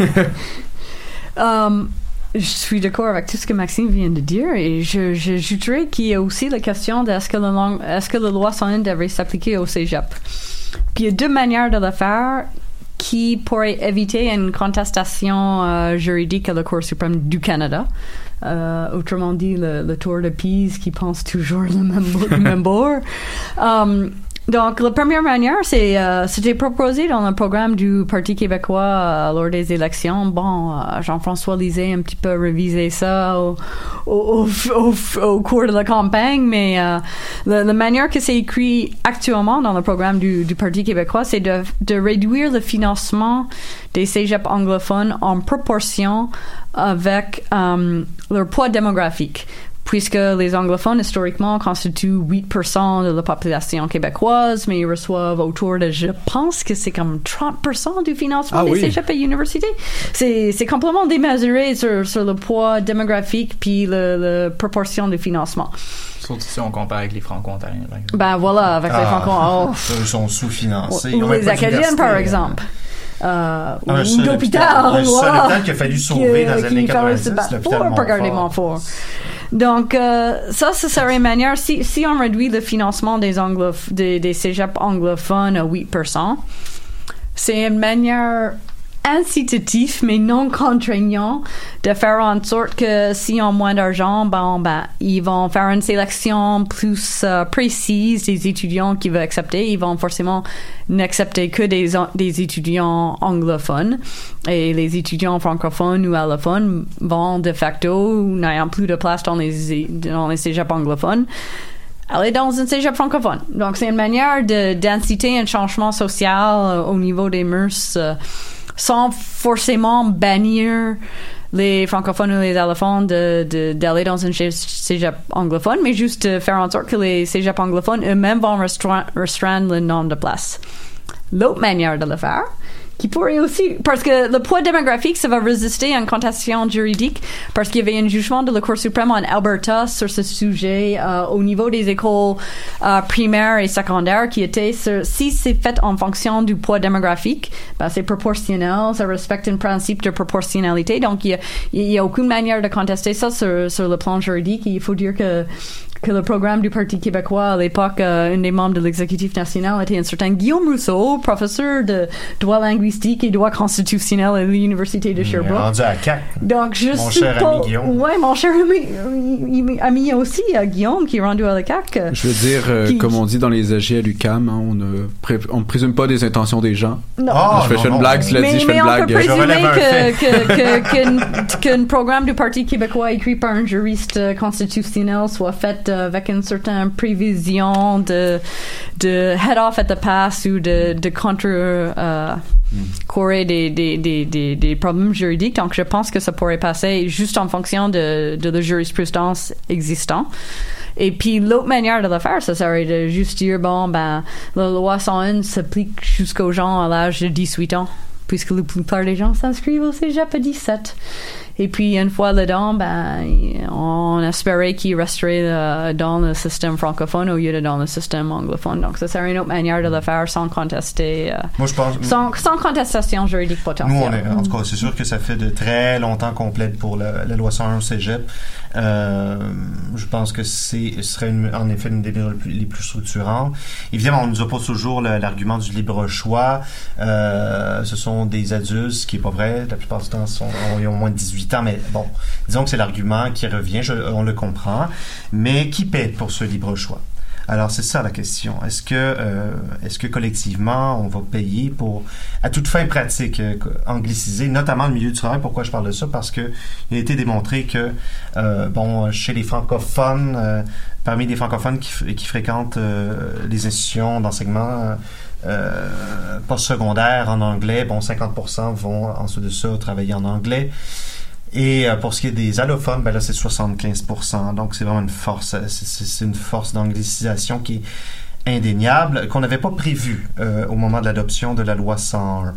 Um, je suis d'accord avec tout ce que Maxime vient de dire et je, je j'ajouterais qu'il y a aussi la question de est-ce que la est-ce que la loi 101 devrait s'appliquer au cégep? Puis il y a deux manières de le faire qui pourraient éviter une contestation euh, juridique à la Cour suprême du Canada. Euh, autrement dit, le, le tour de Pise qui pense toujours le même, le même (laughs) bord. Um, donc, la première manière, c'est euh, c'était proposé dans le programme du Parti québécois euh, lors des élections. Bon, euh, Jean-François Lisée un petit peu révisé ça au, au, au, au- au cours de la campagne, mais euh, la, la manière que c'est écrit actuellement dans le programme du, du Parti québécois, c'est de, de réduire le financement des cégeps anglophones en proportion avec euh, leur poids démographique puisque les anglophones historiquement constituent 8% de la population québécoise, mais ils reçoivent autour de, je pense que c'est comme 30% du financement Ah des oui. cégeps et universités. C'est, c'est complètement démesuré sur, sur le poids démographique puis le proportion du financement. Surtout si on compare avec les franco-ontariens, par exemple. Ben voilà, avec les Ah, franco eux, ils sont sous-financés. Ou les pas acadiennes, par hein. exemple. Euh, Un ou seul d'hôpital, hôpital. Un seul hôpital qu'il a fallu sauver dans les années qui fallait se 90, battre l'hôpital Montfort. Montfort. Donc, euh, ça, ce serait une manière, si, si on réduit le financement des, anglof des, des cégeps anglophones à 8%, c'est une manière incitative mais non contraignant de faire en sorte que si on a moins d'argent, ben, ben, ils vont faire une sélection plus euh, précise des étudiants qu'ils veulent accepter. Ils vont forcément n'accepter que des, des étudiants anglophones et les étudiants francophones ou allophones vont de facto, n'ayant plus de place dans les, dans les cégeps anglophones, aller dans un cégep francophone. Donc, c'est une manière d'inciter un changement social euh, au niveau des mœurs euh, sans forcément bannir les francophones ou les allophones de- de- d'aller dans un cé- cégep anglophone, mais juste de faire en sorte que les cégeps anglophones eux-mêmes vont restreindre le nombre de places. L'autre manière de le faire, qui pourrait aussi, parce que le poids démographique, ça va résister à une contestation juridique, parce qu'il y avait un jugement de la Cour suprême en Alberta sur ce sujet euh, au niveau des écoles euh, primaires et secondaires, qui était sur, si c'est fait en fonction du poids démographique, ben c'est proportionnel, ça respecte un principe de proportionnalité, donc il y a, a aucune manière de contester ça sur, sur le plan juridique. Il faut dire que que le programme du Parti québécois à l'époque, euh, un des membres de l'exécutif national était un certain Guillaume Rousseau, professeur de droit linguistique et droit constitutionnel à l'université de Sherbrooke. rendu à CAC. Donc, je Mon cher pas- ami Guillaume. Ouais, mon cher ami, euh, ami aussi, euh, Guillaume, qui est rendu à la CAQ. Je veux dire, euh, Qui- comme on dit dans les AG à l'UCAM, hein, on ne pré- on ne présume pas des intentions des gens. Non. je fais, je fais une blague, cela mais, dit, je fais mais une on blague. peut présumer que, que, (laughs) que, qu'un- qu'un programme du Parti québécois écrit par un juriste constitutionnel soit fait euh, avec une certaine prévision de, de head off at the pass ou de, de contre euh, courir des, des, des, des, des problèmes juridiques. Donc, je pense que ça pourrait passer juste en fonction de, de la jurisprudence existante. Et puis, l'autre manière de le faire, ça serait de juste dire, bon, ben, la loi 101 s'applique jusqu'aux gens à l'âge de 18 ans, puisque la plupart des gens s'inscrivent au cégep à 17. Et puis, une fois dedans, ben, on espérait qu'ils resteraient euh, dans le système francophone au lieu de dans le système anglophone. Donc, ça serait une autre manière de le faire sans contester, euh, Moi, je pense. sans, sans contestation juridique Nous, potentielle. on est, en tout cas, c'est sûr que ça fait de très longtemps qu'on plaide pour le- la loi 101 au cégep. Euh, je pense que c'est, ce serait une- en effet une des mesures les plus, structurantes. Évidemment, on nous oppose toujours l'argument du libre choix. Euh, ce sont des adultes, ce qui est pas vrai. La plupart du temps, sont, ils ont moins de 18 ans, mais bon, disons que c'est l'argument qui revient, on le comprend. Mais qui paie pour ce libre choix? Alors c'est ça la question. Est-ce que euh, est-ce que collectivement on va payer pour à toute fin pratique euh, angliciser, notamment le milieu du travail? Pourquoi je parle de ça? Parce que il a été démontré que euh, bon chez les francophones, euh, parmi les francophones qui, qui fréquentent euh, les institutions d'enseignement euh, postsecondaire en anglais, bon 50% vont ensuite de ça travailler en anglais. Et euh, pour ce qui est des allophones, ben là, c'est 75%. Donc, c'est vraiment une force. euh, c'est- une force d'anglicisation qui est indéniable, qu'on n'avait pas prévu euh, au moment de l'adoption de la loi 101.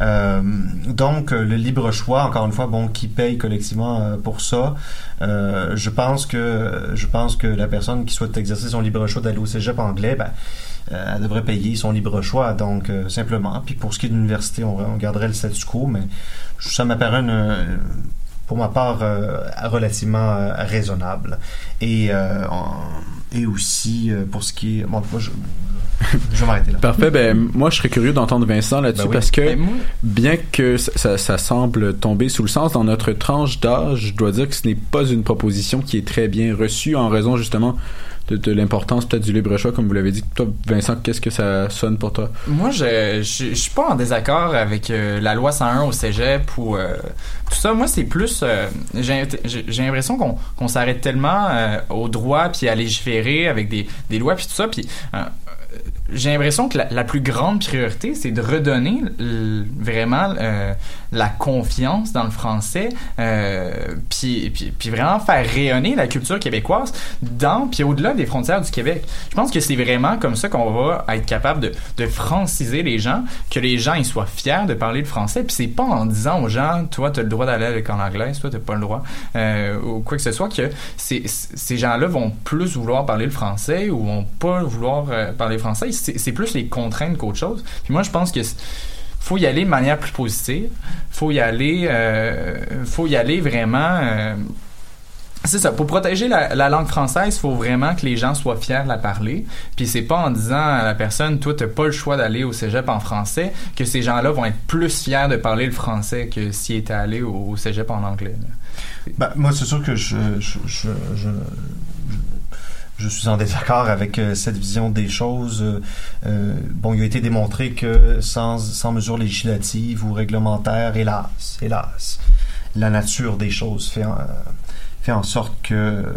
Euh, donc, le libre choix, encore une fois, bon, qui paye collectivement pour ça Je pense que je pense que la personne qui souhaite exercer son libre choix d'aller au cégep anglais, ben, elle devrait payer son libre choix, donc simplement. Puis pour ce qui est de l'université, on, on garderait le statu quo, mais ça m'apparaît une, pour ma part, euh, relativement euh, raisonnable. Et, euh, et aussi, euh, pour ce qui est... Bon, moi, je, je vais m'arrêter là. Parfait. Ben, moi, je serais curieux d'entendre Vincent là-dessus Ben oui. parce que, Ben, moi- bien que ça semble tomber sous le sens dans notre tranche d'âge, je dois dire que ce n'est pas une proposition qui est très bien reçue en raison justement de, l'importance peut-être du libre choix, comme vous l'avez dit. Toi, Vincent, qu'est-ce que ça sonne pour toi? Moi, je, je, suis pas en désaccord avec euh, la loi 101 au cégep ou euh, tout ça. Moi, c'est plus. euh, j'ai l'impression qu'on qu'on s'arrête tellement euh, au droit puis à légiférer avec des, des lois puis tout ça. Puis. j'ai l'impression que la, la plus grande priorité, c'est de redonner vraiment la confiance dans le français, euh, puis, vraiment faire rayonner la culture québécoise dans puis au-delà des frontières du Québec. Je pense que c'est vraiment comme ça qu'on va être capable de, franciser les gens, que les gens soient fiers de parler le français, puis c'est pas en disant aux gens, toi tu as le droit d'aller à l'école anglaise, toi t'as pas le droit, euh, ou quoi que ce soit, que ces, gens-là vont plus vouloir parler le français ou vont pas vouloir euh, parler français. C'est plus les contraintes qu'autre chose. Puis moi je pense que faut y aller de manière plus positive. Faut y aller, euh, faut y aller vraiment. euh, C'est ça. Pour protéger la, la langue française, il faut vraiment que les gens soient fiers de la parler. Puis c'est pas en disant à la personne, toi, t'as pas le choix d'aller au cégep en français, que ces gens-là vont être plus fiers de parler le français que s'ils étaient allés au, cégep en anglais. Ben, moi, c'est sûr que je, je suis en désaccord avec euh, cette vision des choses. Euh, euh, bon, il a été démontré que sans, sans mesure législative ou réglementaire, hélas, hélas, la nature des choses fait en, fait en sorte que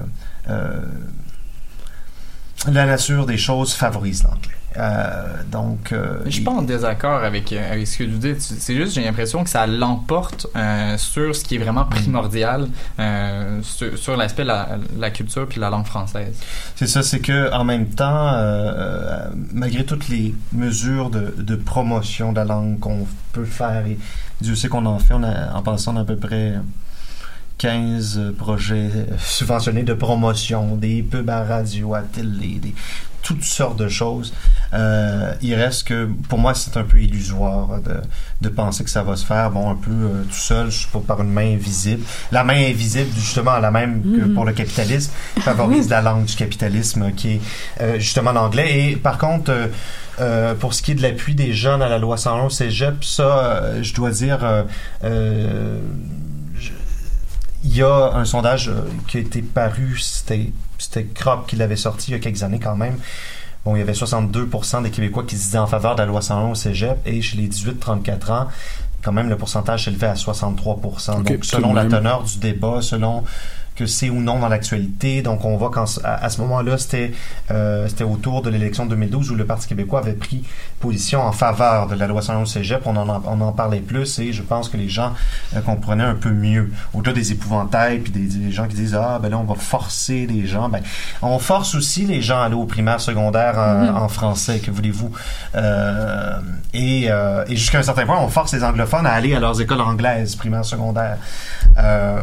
la nature des choses favorise l'anglais. Euh, donc, euh, je suis pas en désaccord avec, euh, avec ce que vous dites. C'est juste, j'ai l'impression que ça l'emporte euh, sur ce qui est vraiment primordial, euh, sur, sur l'aspect de la, la culture puis la langue française. C'est ça, c'est que en même temps, malgré toutes les mesures de, de promotion de la langue qu'on peut faire, et Dieu sait qu'on en fait, on a, en passant à peu près 15 projets subventionnés de promotion, des pubs à radio, à télé, des, toutes sortes de choses. Euh, il reste que, pour moi, c'est un peu illusoire de, de penser que ça va se faire, bon, un peu euh, tout seul, je sais pas, par une main invisible. La main invisible, justement, la même que Mhm. pour le capitalisme, favorise la langue du capitalisme, qui est euh, justement l'anglais. Et par contre, euh, euh, pour ce qui est de l'appui des jeunes à la loi 101 au cégep, ça, euh, je dois dire, euh, euh, il y a un sondage euh, qui a été paru, c'était c'était Crop qui l'avait sorti il y a quelques années quand même. Bon, il y avait 62% des Québécois qui se disaient en faveur de la loi 101 au cégep et chez les 18-34 ans, quand même le pourcentage s'élevait à 63%. Ok, Donc, selon la teneur du débat, selon que c'est ou non dans l'actualité. Donc, on voit qu'à à ce moment-là, c'était euh, c'était autour de l'élection de 2012 où le Parti québécois avait pris position en faveur de la loi 101 au cégep. On en, on en parlait plus et je pense que les gens euh, comprenaient un peu mieux. Au-delà des épouvantails puis des, des gens qui disent Ah, ben là, on va forcer les gens. Ben, on force aussi les gens à aller au primaire, secondaire en, Mhm. en français, que voulez-vous? Euh, et euh, et jusqu'à un certain point, on force les anglophones à aller à leurs écoles anglaises, primaire, secondaire. Euh,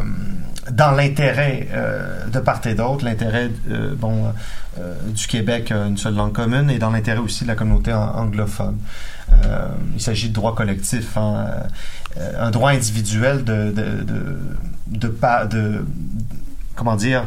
dans l'intérêt euh, de part et d'autre, l'intérêt euh, bon euh, du Québec une seule langue commune et dans l'intérêt aussi de la communauté an- anglophone. Euh, il s'agit de droit collectif, hein, euh, un droit individuel de de de, de- comment dire,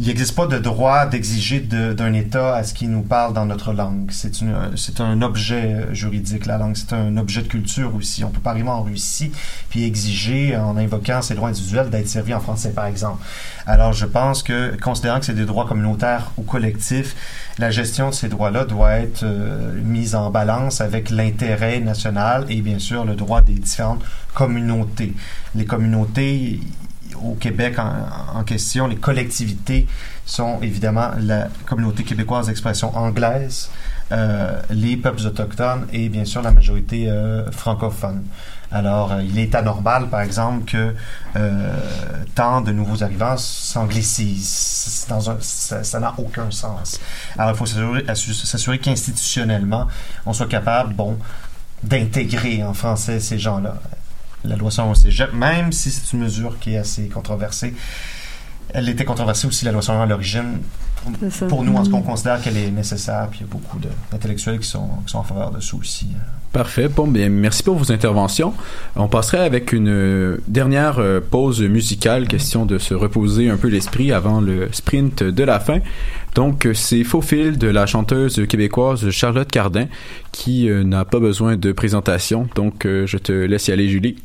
il n'existe pas de droit d'exiger de- d'un État à ce qu'il nous parle dans notre langue. C'est c'est un objet juridique, la langue. C'est un objet de culture aussi. On peut pas arriver en Russie puis exiger, en invoquant ses droits individuels, d'être servi en français, par exemple. Alors, je pense que, considérant que c'est des droits communautaires ou collectifs, la gestion de ces droits-là doit être euh, mise en balance avec l'intérêt national et, bien sûr, le droit des différentes communautés. Les communautés, au Québec en, question, les collectivités sont évidemment la communauté québécoise d'expression anglaise, euh, les peuples autochtones et bien sûr la majorité euh, francophone. Alors, euh, il est anormal, par exemple, que tant de nouveaux arrivants s'anglicisent. Ça n'a aucun sens. Alors, il faut s'assurer- assu- s'assurer qu'institutionnellement, on soit capable, bon, d'intégrer en français ces gens-là. La loi 101 au cégep, même si c'est une mesure qui est assez controversée, elle était controversée aussi, la loi 101 à l'origine. Pour nous, en tout cas, on Mhm. considère qu'elle est nécessaire, puis il y a beaucoup d'intellectuels qui sont, qui sont en faveur de ça aussi. Parfait. Bon, bien, merci pour vos interventions. On passerait avec une euh, dernière euh, pause musicale, question de se reposer un peu l'esprit avant le sprint de la fin. Donc, euh, c'est Faux fil de la chanteuse québécoise Charlotte Cardin, qui euh, n'a pas besoin de présentation. Donc, euh, je te laisse y aller, Julie.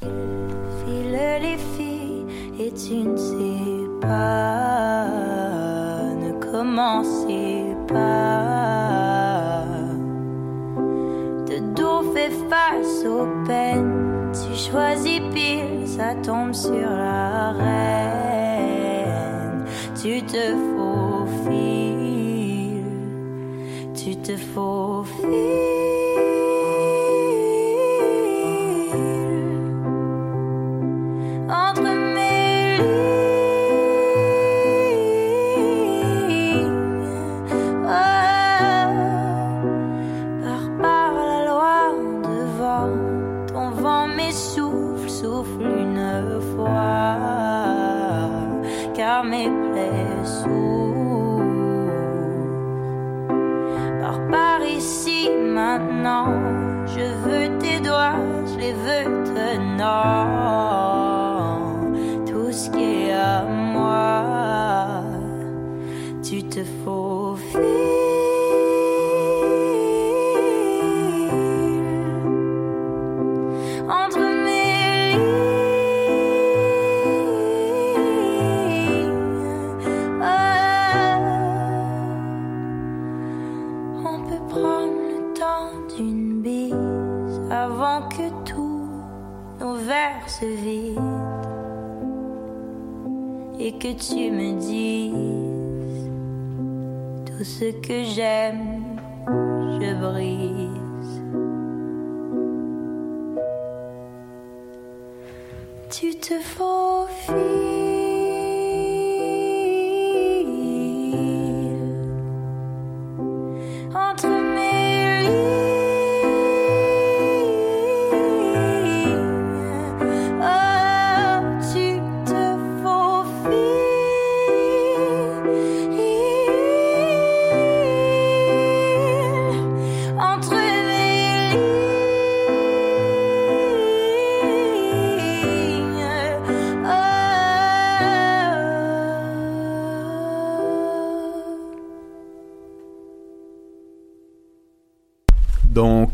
File les filles et tu ne sais pas, ne commencez pas. De dos fait face aux peines, tu choisis pile, ça tombe sur la reine. Tu te tu te ce que j'aime,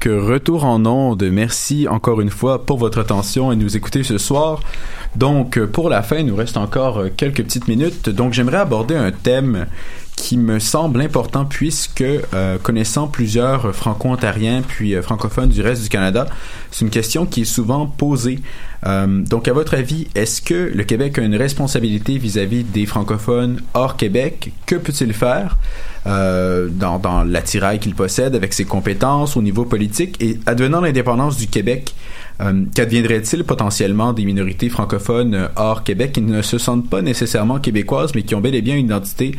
Euh, retour en onde. Merci encore une fois pour votre attention et nous écouter ce soir. Donc, euh, pour la fin, il nous reste encore euh, quelques petites minutes. Donc, j'aimerais aborder un thème qui me semble important puisque, euh, connaissant plusieurs franco-ontariens puis euh, francophones du reste du Canada, c'est une question qui est souvent posée. Euh, donc, à votre avis, est-ce que le Québec a une responsabilité vis-à-vis des francophones hors Québec? Que peut-il faire euh, dans, dans l'attirail qu'il possède avec ses compétences au niveau politique? Et advenant l'indépendance du Québec, euh, qu'adviendrait-il potentiellement des minorités francophones euh, hors Québec qui ne se sentent pas nécessairement québécoises, mais qui ont bel et bien une identité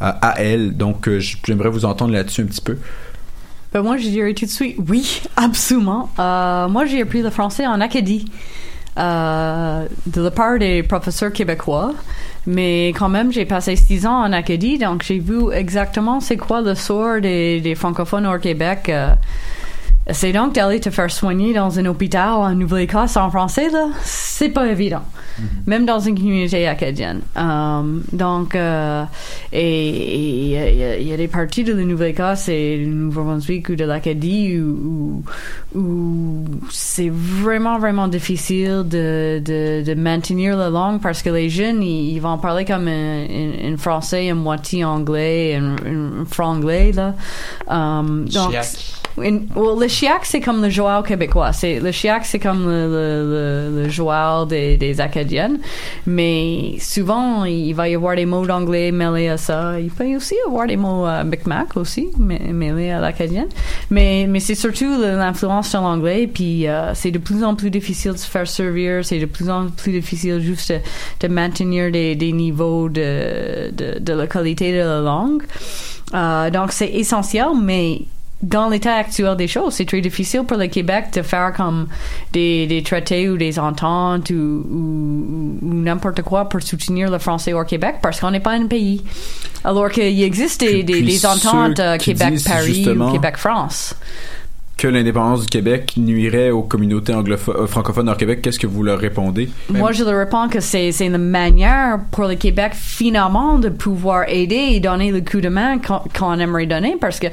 euh, à elles? Donc, j'aimerais vous entendre là-dessus un petit peu. Ben moi, je dirais tout de suite oui, (laughs) absolument. Moi, j'ai appris le français en Acadie de la part des professeurs québécois. Mais quand même, j'ai passé six ans en Acadie, donc j'ai vu exactement c'est quoi le sort des, francophones hors Québec. C'est donc d'aller te faire soigner dans un hôpital en Nouvelle-Écosse en français, là, c'est pas évident. Même dans une communauté acadienne. Um, donc, euh, et il y, a- il y a des parties de la Nouvelle-Écosse et du Nouveau-Brunswick ou de l'Acadie où, où, où c'est vraiment, vraiment difficile de, de, de maintenir la langue parce que les jeunes, ils, ils vont parler comme un, un- un français, un moitié anglais, un, un franglais, là. Um, donc, Chiac. Well, le chiac, c'est comme le joual québécois. C'est, le chiac, c'est comme le, le, joual des, des Acadiennes. Mais souvent, il va y avoir des mots d'anglais mêlés à ça. Il peut aussi y avoir des mots euh, Micmac aussi, mê- mêlés à l'acadienne. Mais, mais c'est surtout l'influence sur l'anglais. Puis euh, c'est de plus en plus difficile de se faire servir. C'est de plus en plus difficile juste de, de maintenir des, des niveaux de, de, de la qualité de la langue. Euh, donc c'est essentiel, mais dans l'état actuel des choses, c'est très difficile pour le Québec de faire comme des, des traités ou des ententes ou, ou, ou n'importe quoi pour soutenir le français au Québec parce qu'on n'est pas un pays. Alors qu'il existe des, des, Puis des ententes euh, Québec-Paris ou Québec-France. Que l'indépendance du Québec nuirait aux communautés anglopho- euh, francophones hors Québec, qu'est-ce que vous leur répondez? Moi, je leur réponds que c'est, une manière pour le Québec finalement de pouvoir aider et donner le coup de main qu'on, qu'on aimerait donner parce que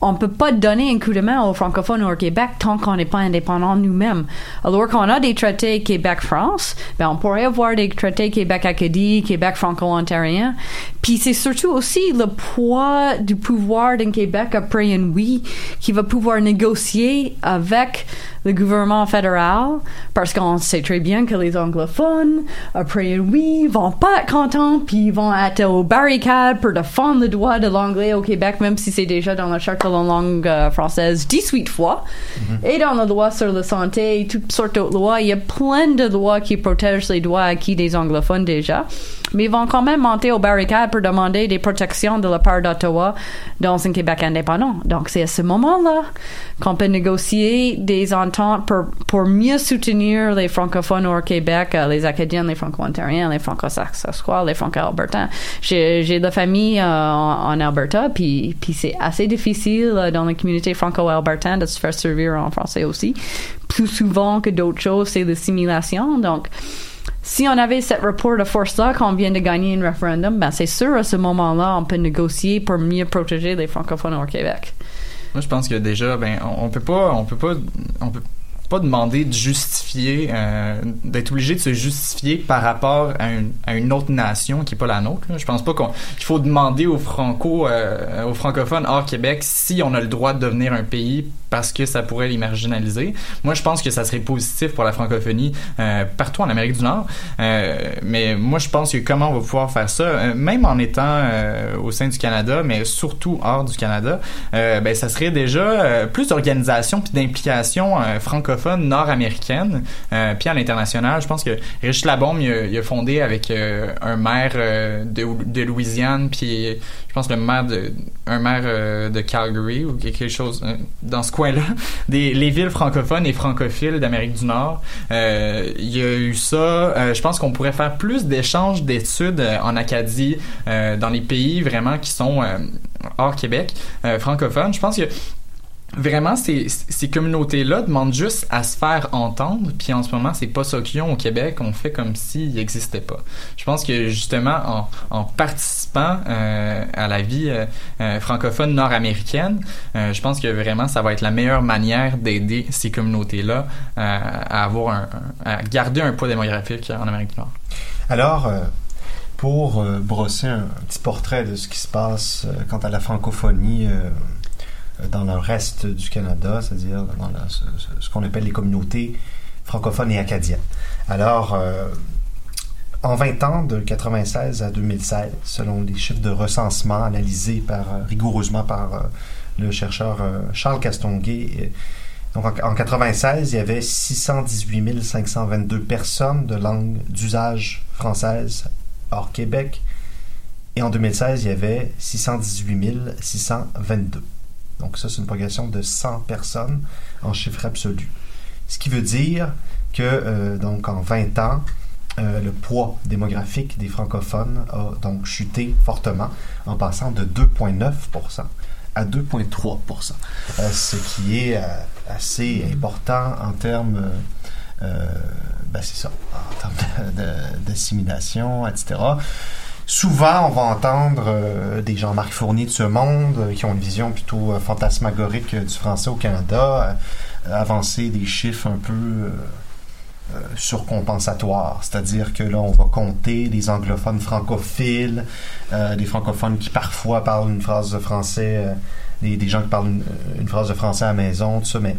on peut pas donner un coup de main aux francophones au Québec tant qu'on n'est pas indépendant nous-mêmes. Alors qu'on a des traités Québec-France, ben on pourrait avoir des traités Québec-Acadie, Québec-Franco-Ontarien. Puis c'est surtout aussi le poids du pouvoir d'un Québec après un oui qui va pouvoir négocier avec le gouvernement fédéral parce qu'on sait très bien que les anglophones, après oui, vont pas être contents puis ils vont être aux barricades pour défendre le droit de l'anglais au Québec, même si c'est déjà dans la charte de la langue euh, française 18 fois. Et dans la loi sur la santé et toutes sortes d'autres lois, il y a plein de lois qui protègent les droits acquis des anglophones déjà. Mais ils vont quand même monter aux barricades pour demander des protections de la part d'Ottawa dans un Québec indépendant. Donc c'est à ce moment-là qu'on peut négocier des ententes pour, mieux soutenir les francophones au Québec, euh, les Acadiens, les Franco-Ontariens, les Franco-Saskatois, les Franco-Albertains. J'ai de la famille euh, en, Alberta, puis, puis c'est assez difficile euh, dans la communauté franco-albertaine de se faire servir en français aussi. Plus souvent que d'autres choses, c'est l'assimilation. Donc, si on avait cette rapport de force-là, qu'on vient de gagner un référendum, ben c'est sûr, à ce moment-là, on peut négocier pour mieux protéger les francophones au Québec. Moi, je pense que déjà, ben, on, peut pas, on peut pas, on peut, pas demander de justifier, euh, d'être obligé de se justifier par rapport à, une- autre nation qui est pas la nôtre. là. Je pense pas qu'il faut demander aux franco, euh, aux francophones hors Québec si on a le droit de devenir un pays parce que ça pourrait les marginaliser. Moi, je pense que ça serait positif pour la francophonie euh, partout en Amérique du Nord. Mais moi, je pense que comment on va pouvoir faire ça, même en étant au sein du Canada, mais surtout hors du Canada, ben ça serait déjà plus d'organisation puis d'implication euh, francophone nord-américaine euh, puis à l'international. Je pense que Rich Labombe il a, fondé avec euh, un maire euh, de, de Louisiane puis je pense le maire de un maire de Calgary ou quelque chose dans ce coin-là, (laughs) des les villes francophones et francophiles d'Amérique du Nord. Il y a eu ça. je pense qu'on pourrait faire plus d'échanges d'études en Acadie, dans les pays vraiment qui sont hors Québec, francophones. Je pense que vraiment ces, ces communautés-là demandent juste à se faire entendre. Puis en ce moment, c'est pas ça qu'ils ont au Québec. On fait comme s'ils n'existaient pas. Je pense que justement, en, participant euh, à la vie euh, euh, francophone nord-américaine, je pense que vraiment, ça va être la meilleure manière d'aider ces communautés-là à avoir un, à garder un poids démographique en Amérique du Nord. Alors, pour brosser un, petit portrait de ce qui se passe quant à la francophonie dans le reste du Canada, c'est-à-dire dans ce, qu'on appelle les communautés francophones et acadiennes. Alors, euh, en 20 ans, de 96 à 2016, selon les chiffres de recensement analysés par, euh, rigoureusement par euh, le chercheur Charles Castonguay, donc en, en 96, il y avait 618 522 personnes de langue d'usage française hors Québec. Et en 2016, il y avait 618 622. Donc ça, c'est une progression de 100 personnes en chiffre absolu. Ce qui veut dire que, euh, donc, en 20 ans, euh, le poids démographique des francophones a donc chuté fortement en passant de 2,9% à 2,3% euh, ce qui est assez important en termes, ben c'est ça, en termes d'assimilation, etc. Souvent, on va entendre euh, des Jean-Marc Fournier de ce monde euh, qui ont une vision plutôt euh, fantasmagorique du français au Canada, avancer des chiffres un peu surcompensatoires, c'est-à-dire que là, on va compter des anglophones francophiles, des francophones qui parfois parlent une phrase de français, des, des gens qui parlent une, une phrase de français à la maison, tout ça, mais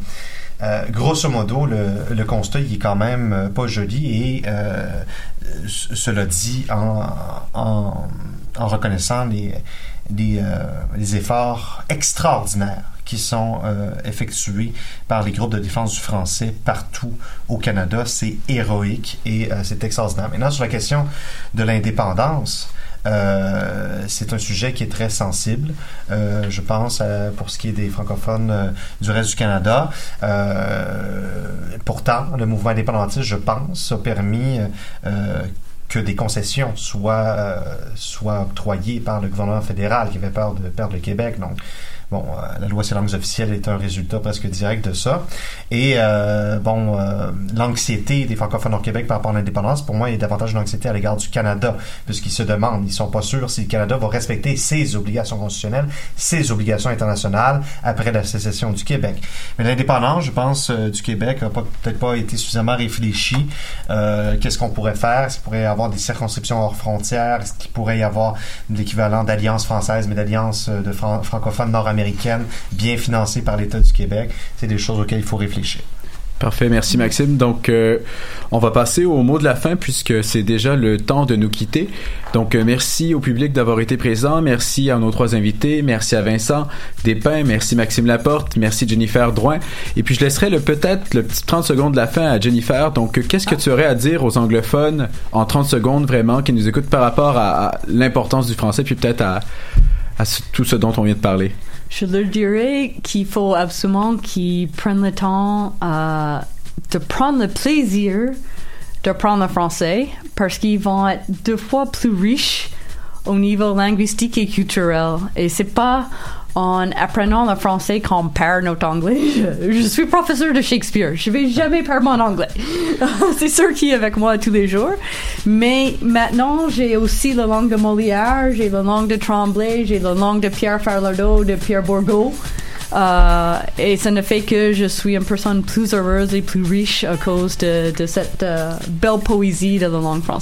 euh, grosso modo, le, le constat il est quand même euh, pas joli et euh, cela dit en, en, en reconnaissant les, les, euh, les efforts extraordinaires qui sont euh, effectués par les groupes de défense du français partout au Canada. C'est héroïque et euh, c'est extraordinaire. Maintenant, sur la question de l'indépendance, euh, c'est un sujet qui est très sensible, euh, je pense, pour ce qui est des francophones euh, du reste du Canada. Euh, pourtant, le mouvement indépendantiste, je pense, a permis que des concessions soient, soient octroyées par le gouvernement fédéral qui avait peur de perdre le Québec. Donc, bon, euh, la loi sur les langues est un résultat presque direct de ça. Et euh, bon, euh, l'anxiété des francophones au Québec par rapport à l'indépendance, pour moi, est davantage une anxiété à l'égard du Canada, puisqu'ils se demandent, ils sont pas sûrs si le Canada va respecter ses obligations constitutionnelles, ses obligations internationales après la sécession du Québec. Mais l'indépendance, je pense, du Québec n'a peut-être pas été suffisamment réfléchi. Euh, Qu'est-ce qu'on pourrait faire? Est-ce pourrait y avoir des circonscriptions hors frontières? Est-ce qu'il pourrait y avoir l'équivalent d'alliance française, mais d'alliance de fran- francophones bien financée par l'État du Québec? C'est des choses auxquelles il faut réfléchir. Parfait, merci Maxime. Donc, euh, on va passer au mot de la fin puisque c'est déjà le temps de nous quitter. Donc, euh, merci au public d'avoir été présent. Merci à nos trois invités. Merci à Vincent Despins. Merci Maxime Laporte. Merci Jennifer Drouin. Et puis, je laisserai peut-être le petit 30 secondes de la fin à Jennifer. Donc, euh, qu'est-ce que tu aurais à dire aux anglophones en 30 secondes vraiment qui nous écoutent par rapport à, l'importance du français puis peut-être à, tout ce dont on vient de parler? Je leur dirais qu'il faut absolument qu'ils prennent le temps euh, de prendre le plaisir d'apprendre le français parce qu'ils vont être deux fois plus riches au niveau linguistique et culturel. Et c'est pas en apprenant le français qu'on perd notre anglais. (laughs) Je, suis professeur de Shakespeare. Je vais jamais perdre mon anglais. (laughs) c'est sûr qui est avec moi tous les jours. Mais maintenant, j'ai aussi la langue de Molière, j'ai la langue de Tremblay, j'ai la langue de Pierre Falardeau, de Pierre Bourgault. Euh, et ça ne fait que je suis une personne plus heureuse et plus riche à cause de, de cette euh, belle poésie de la langue française.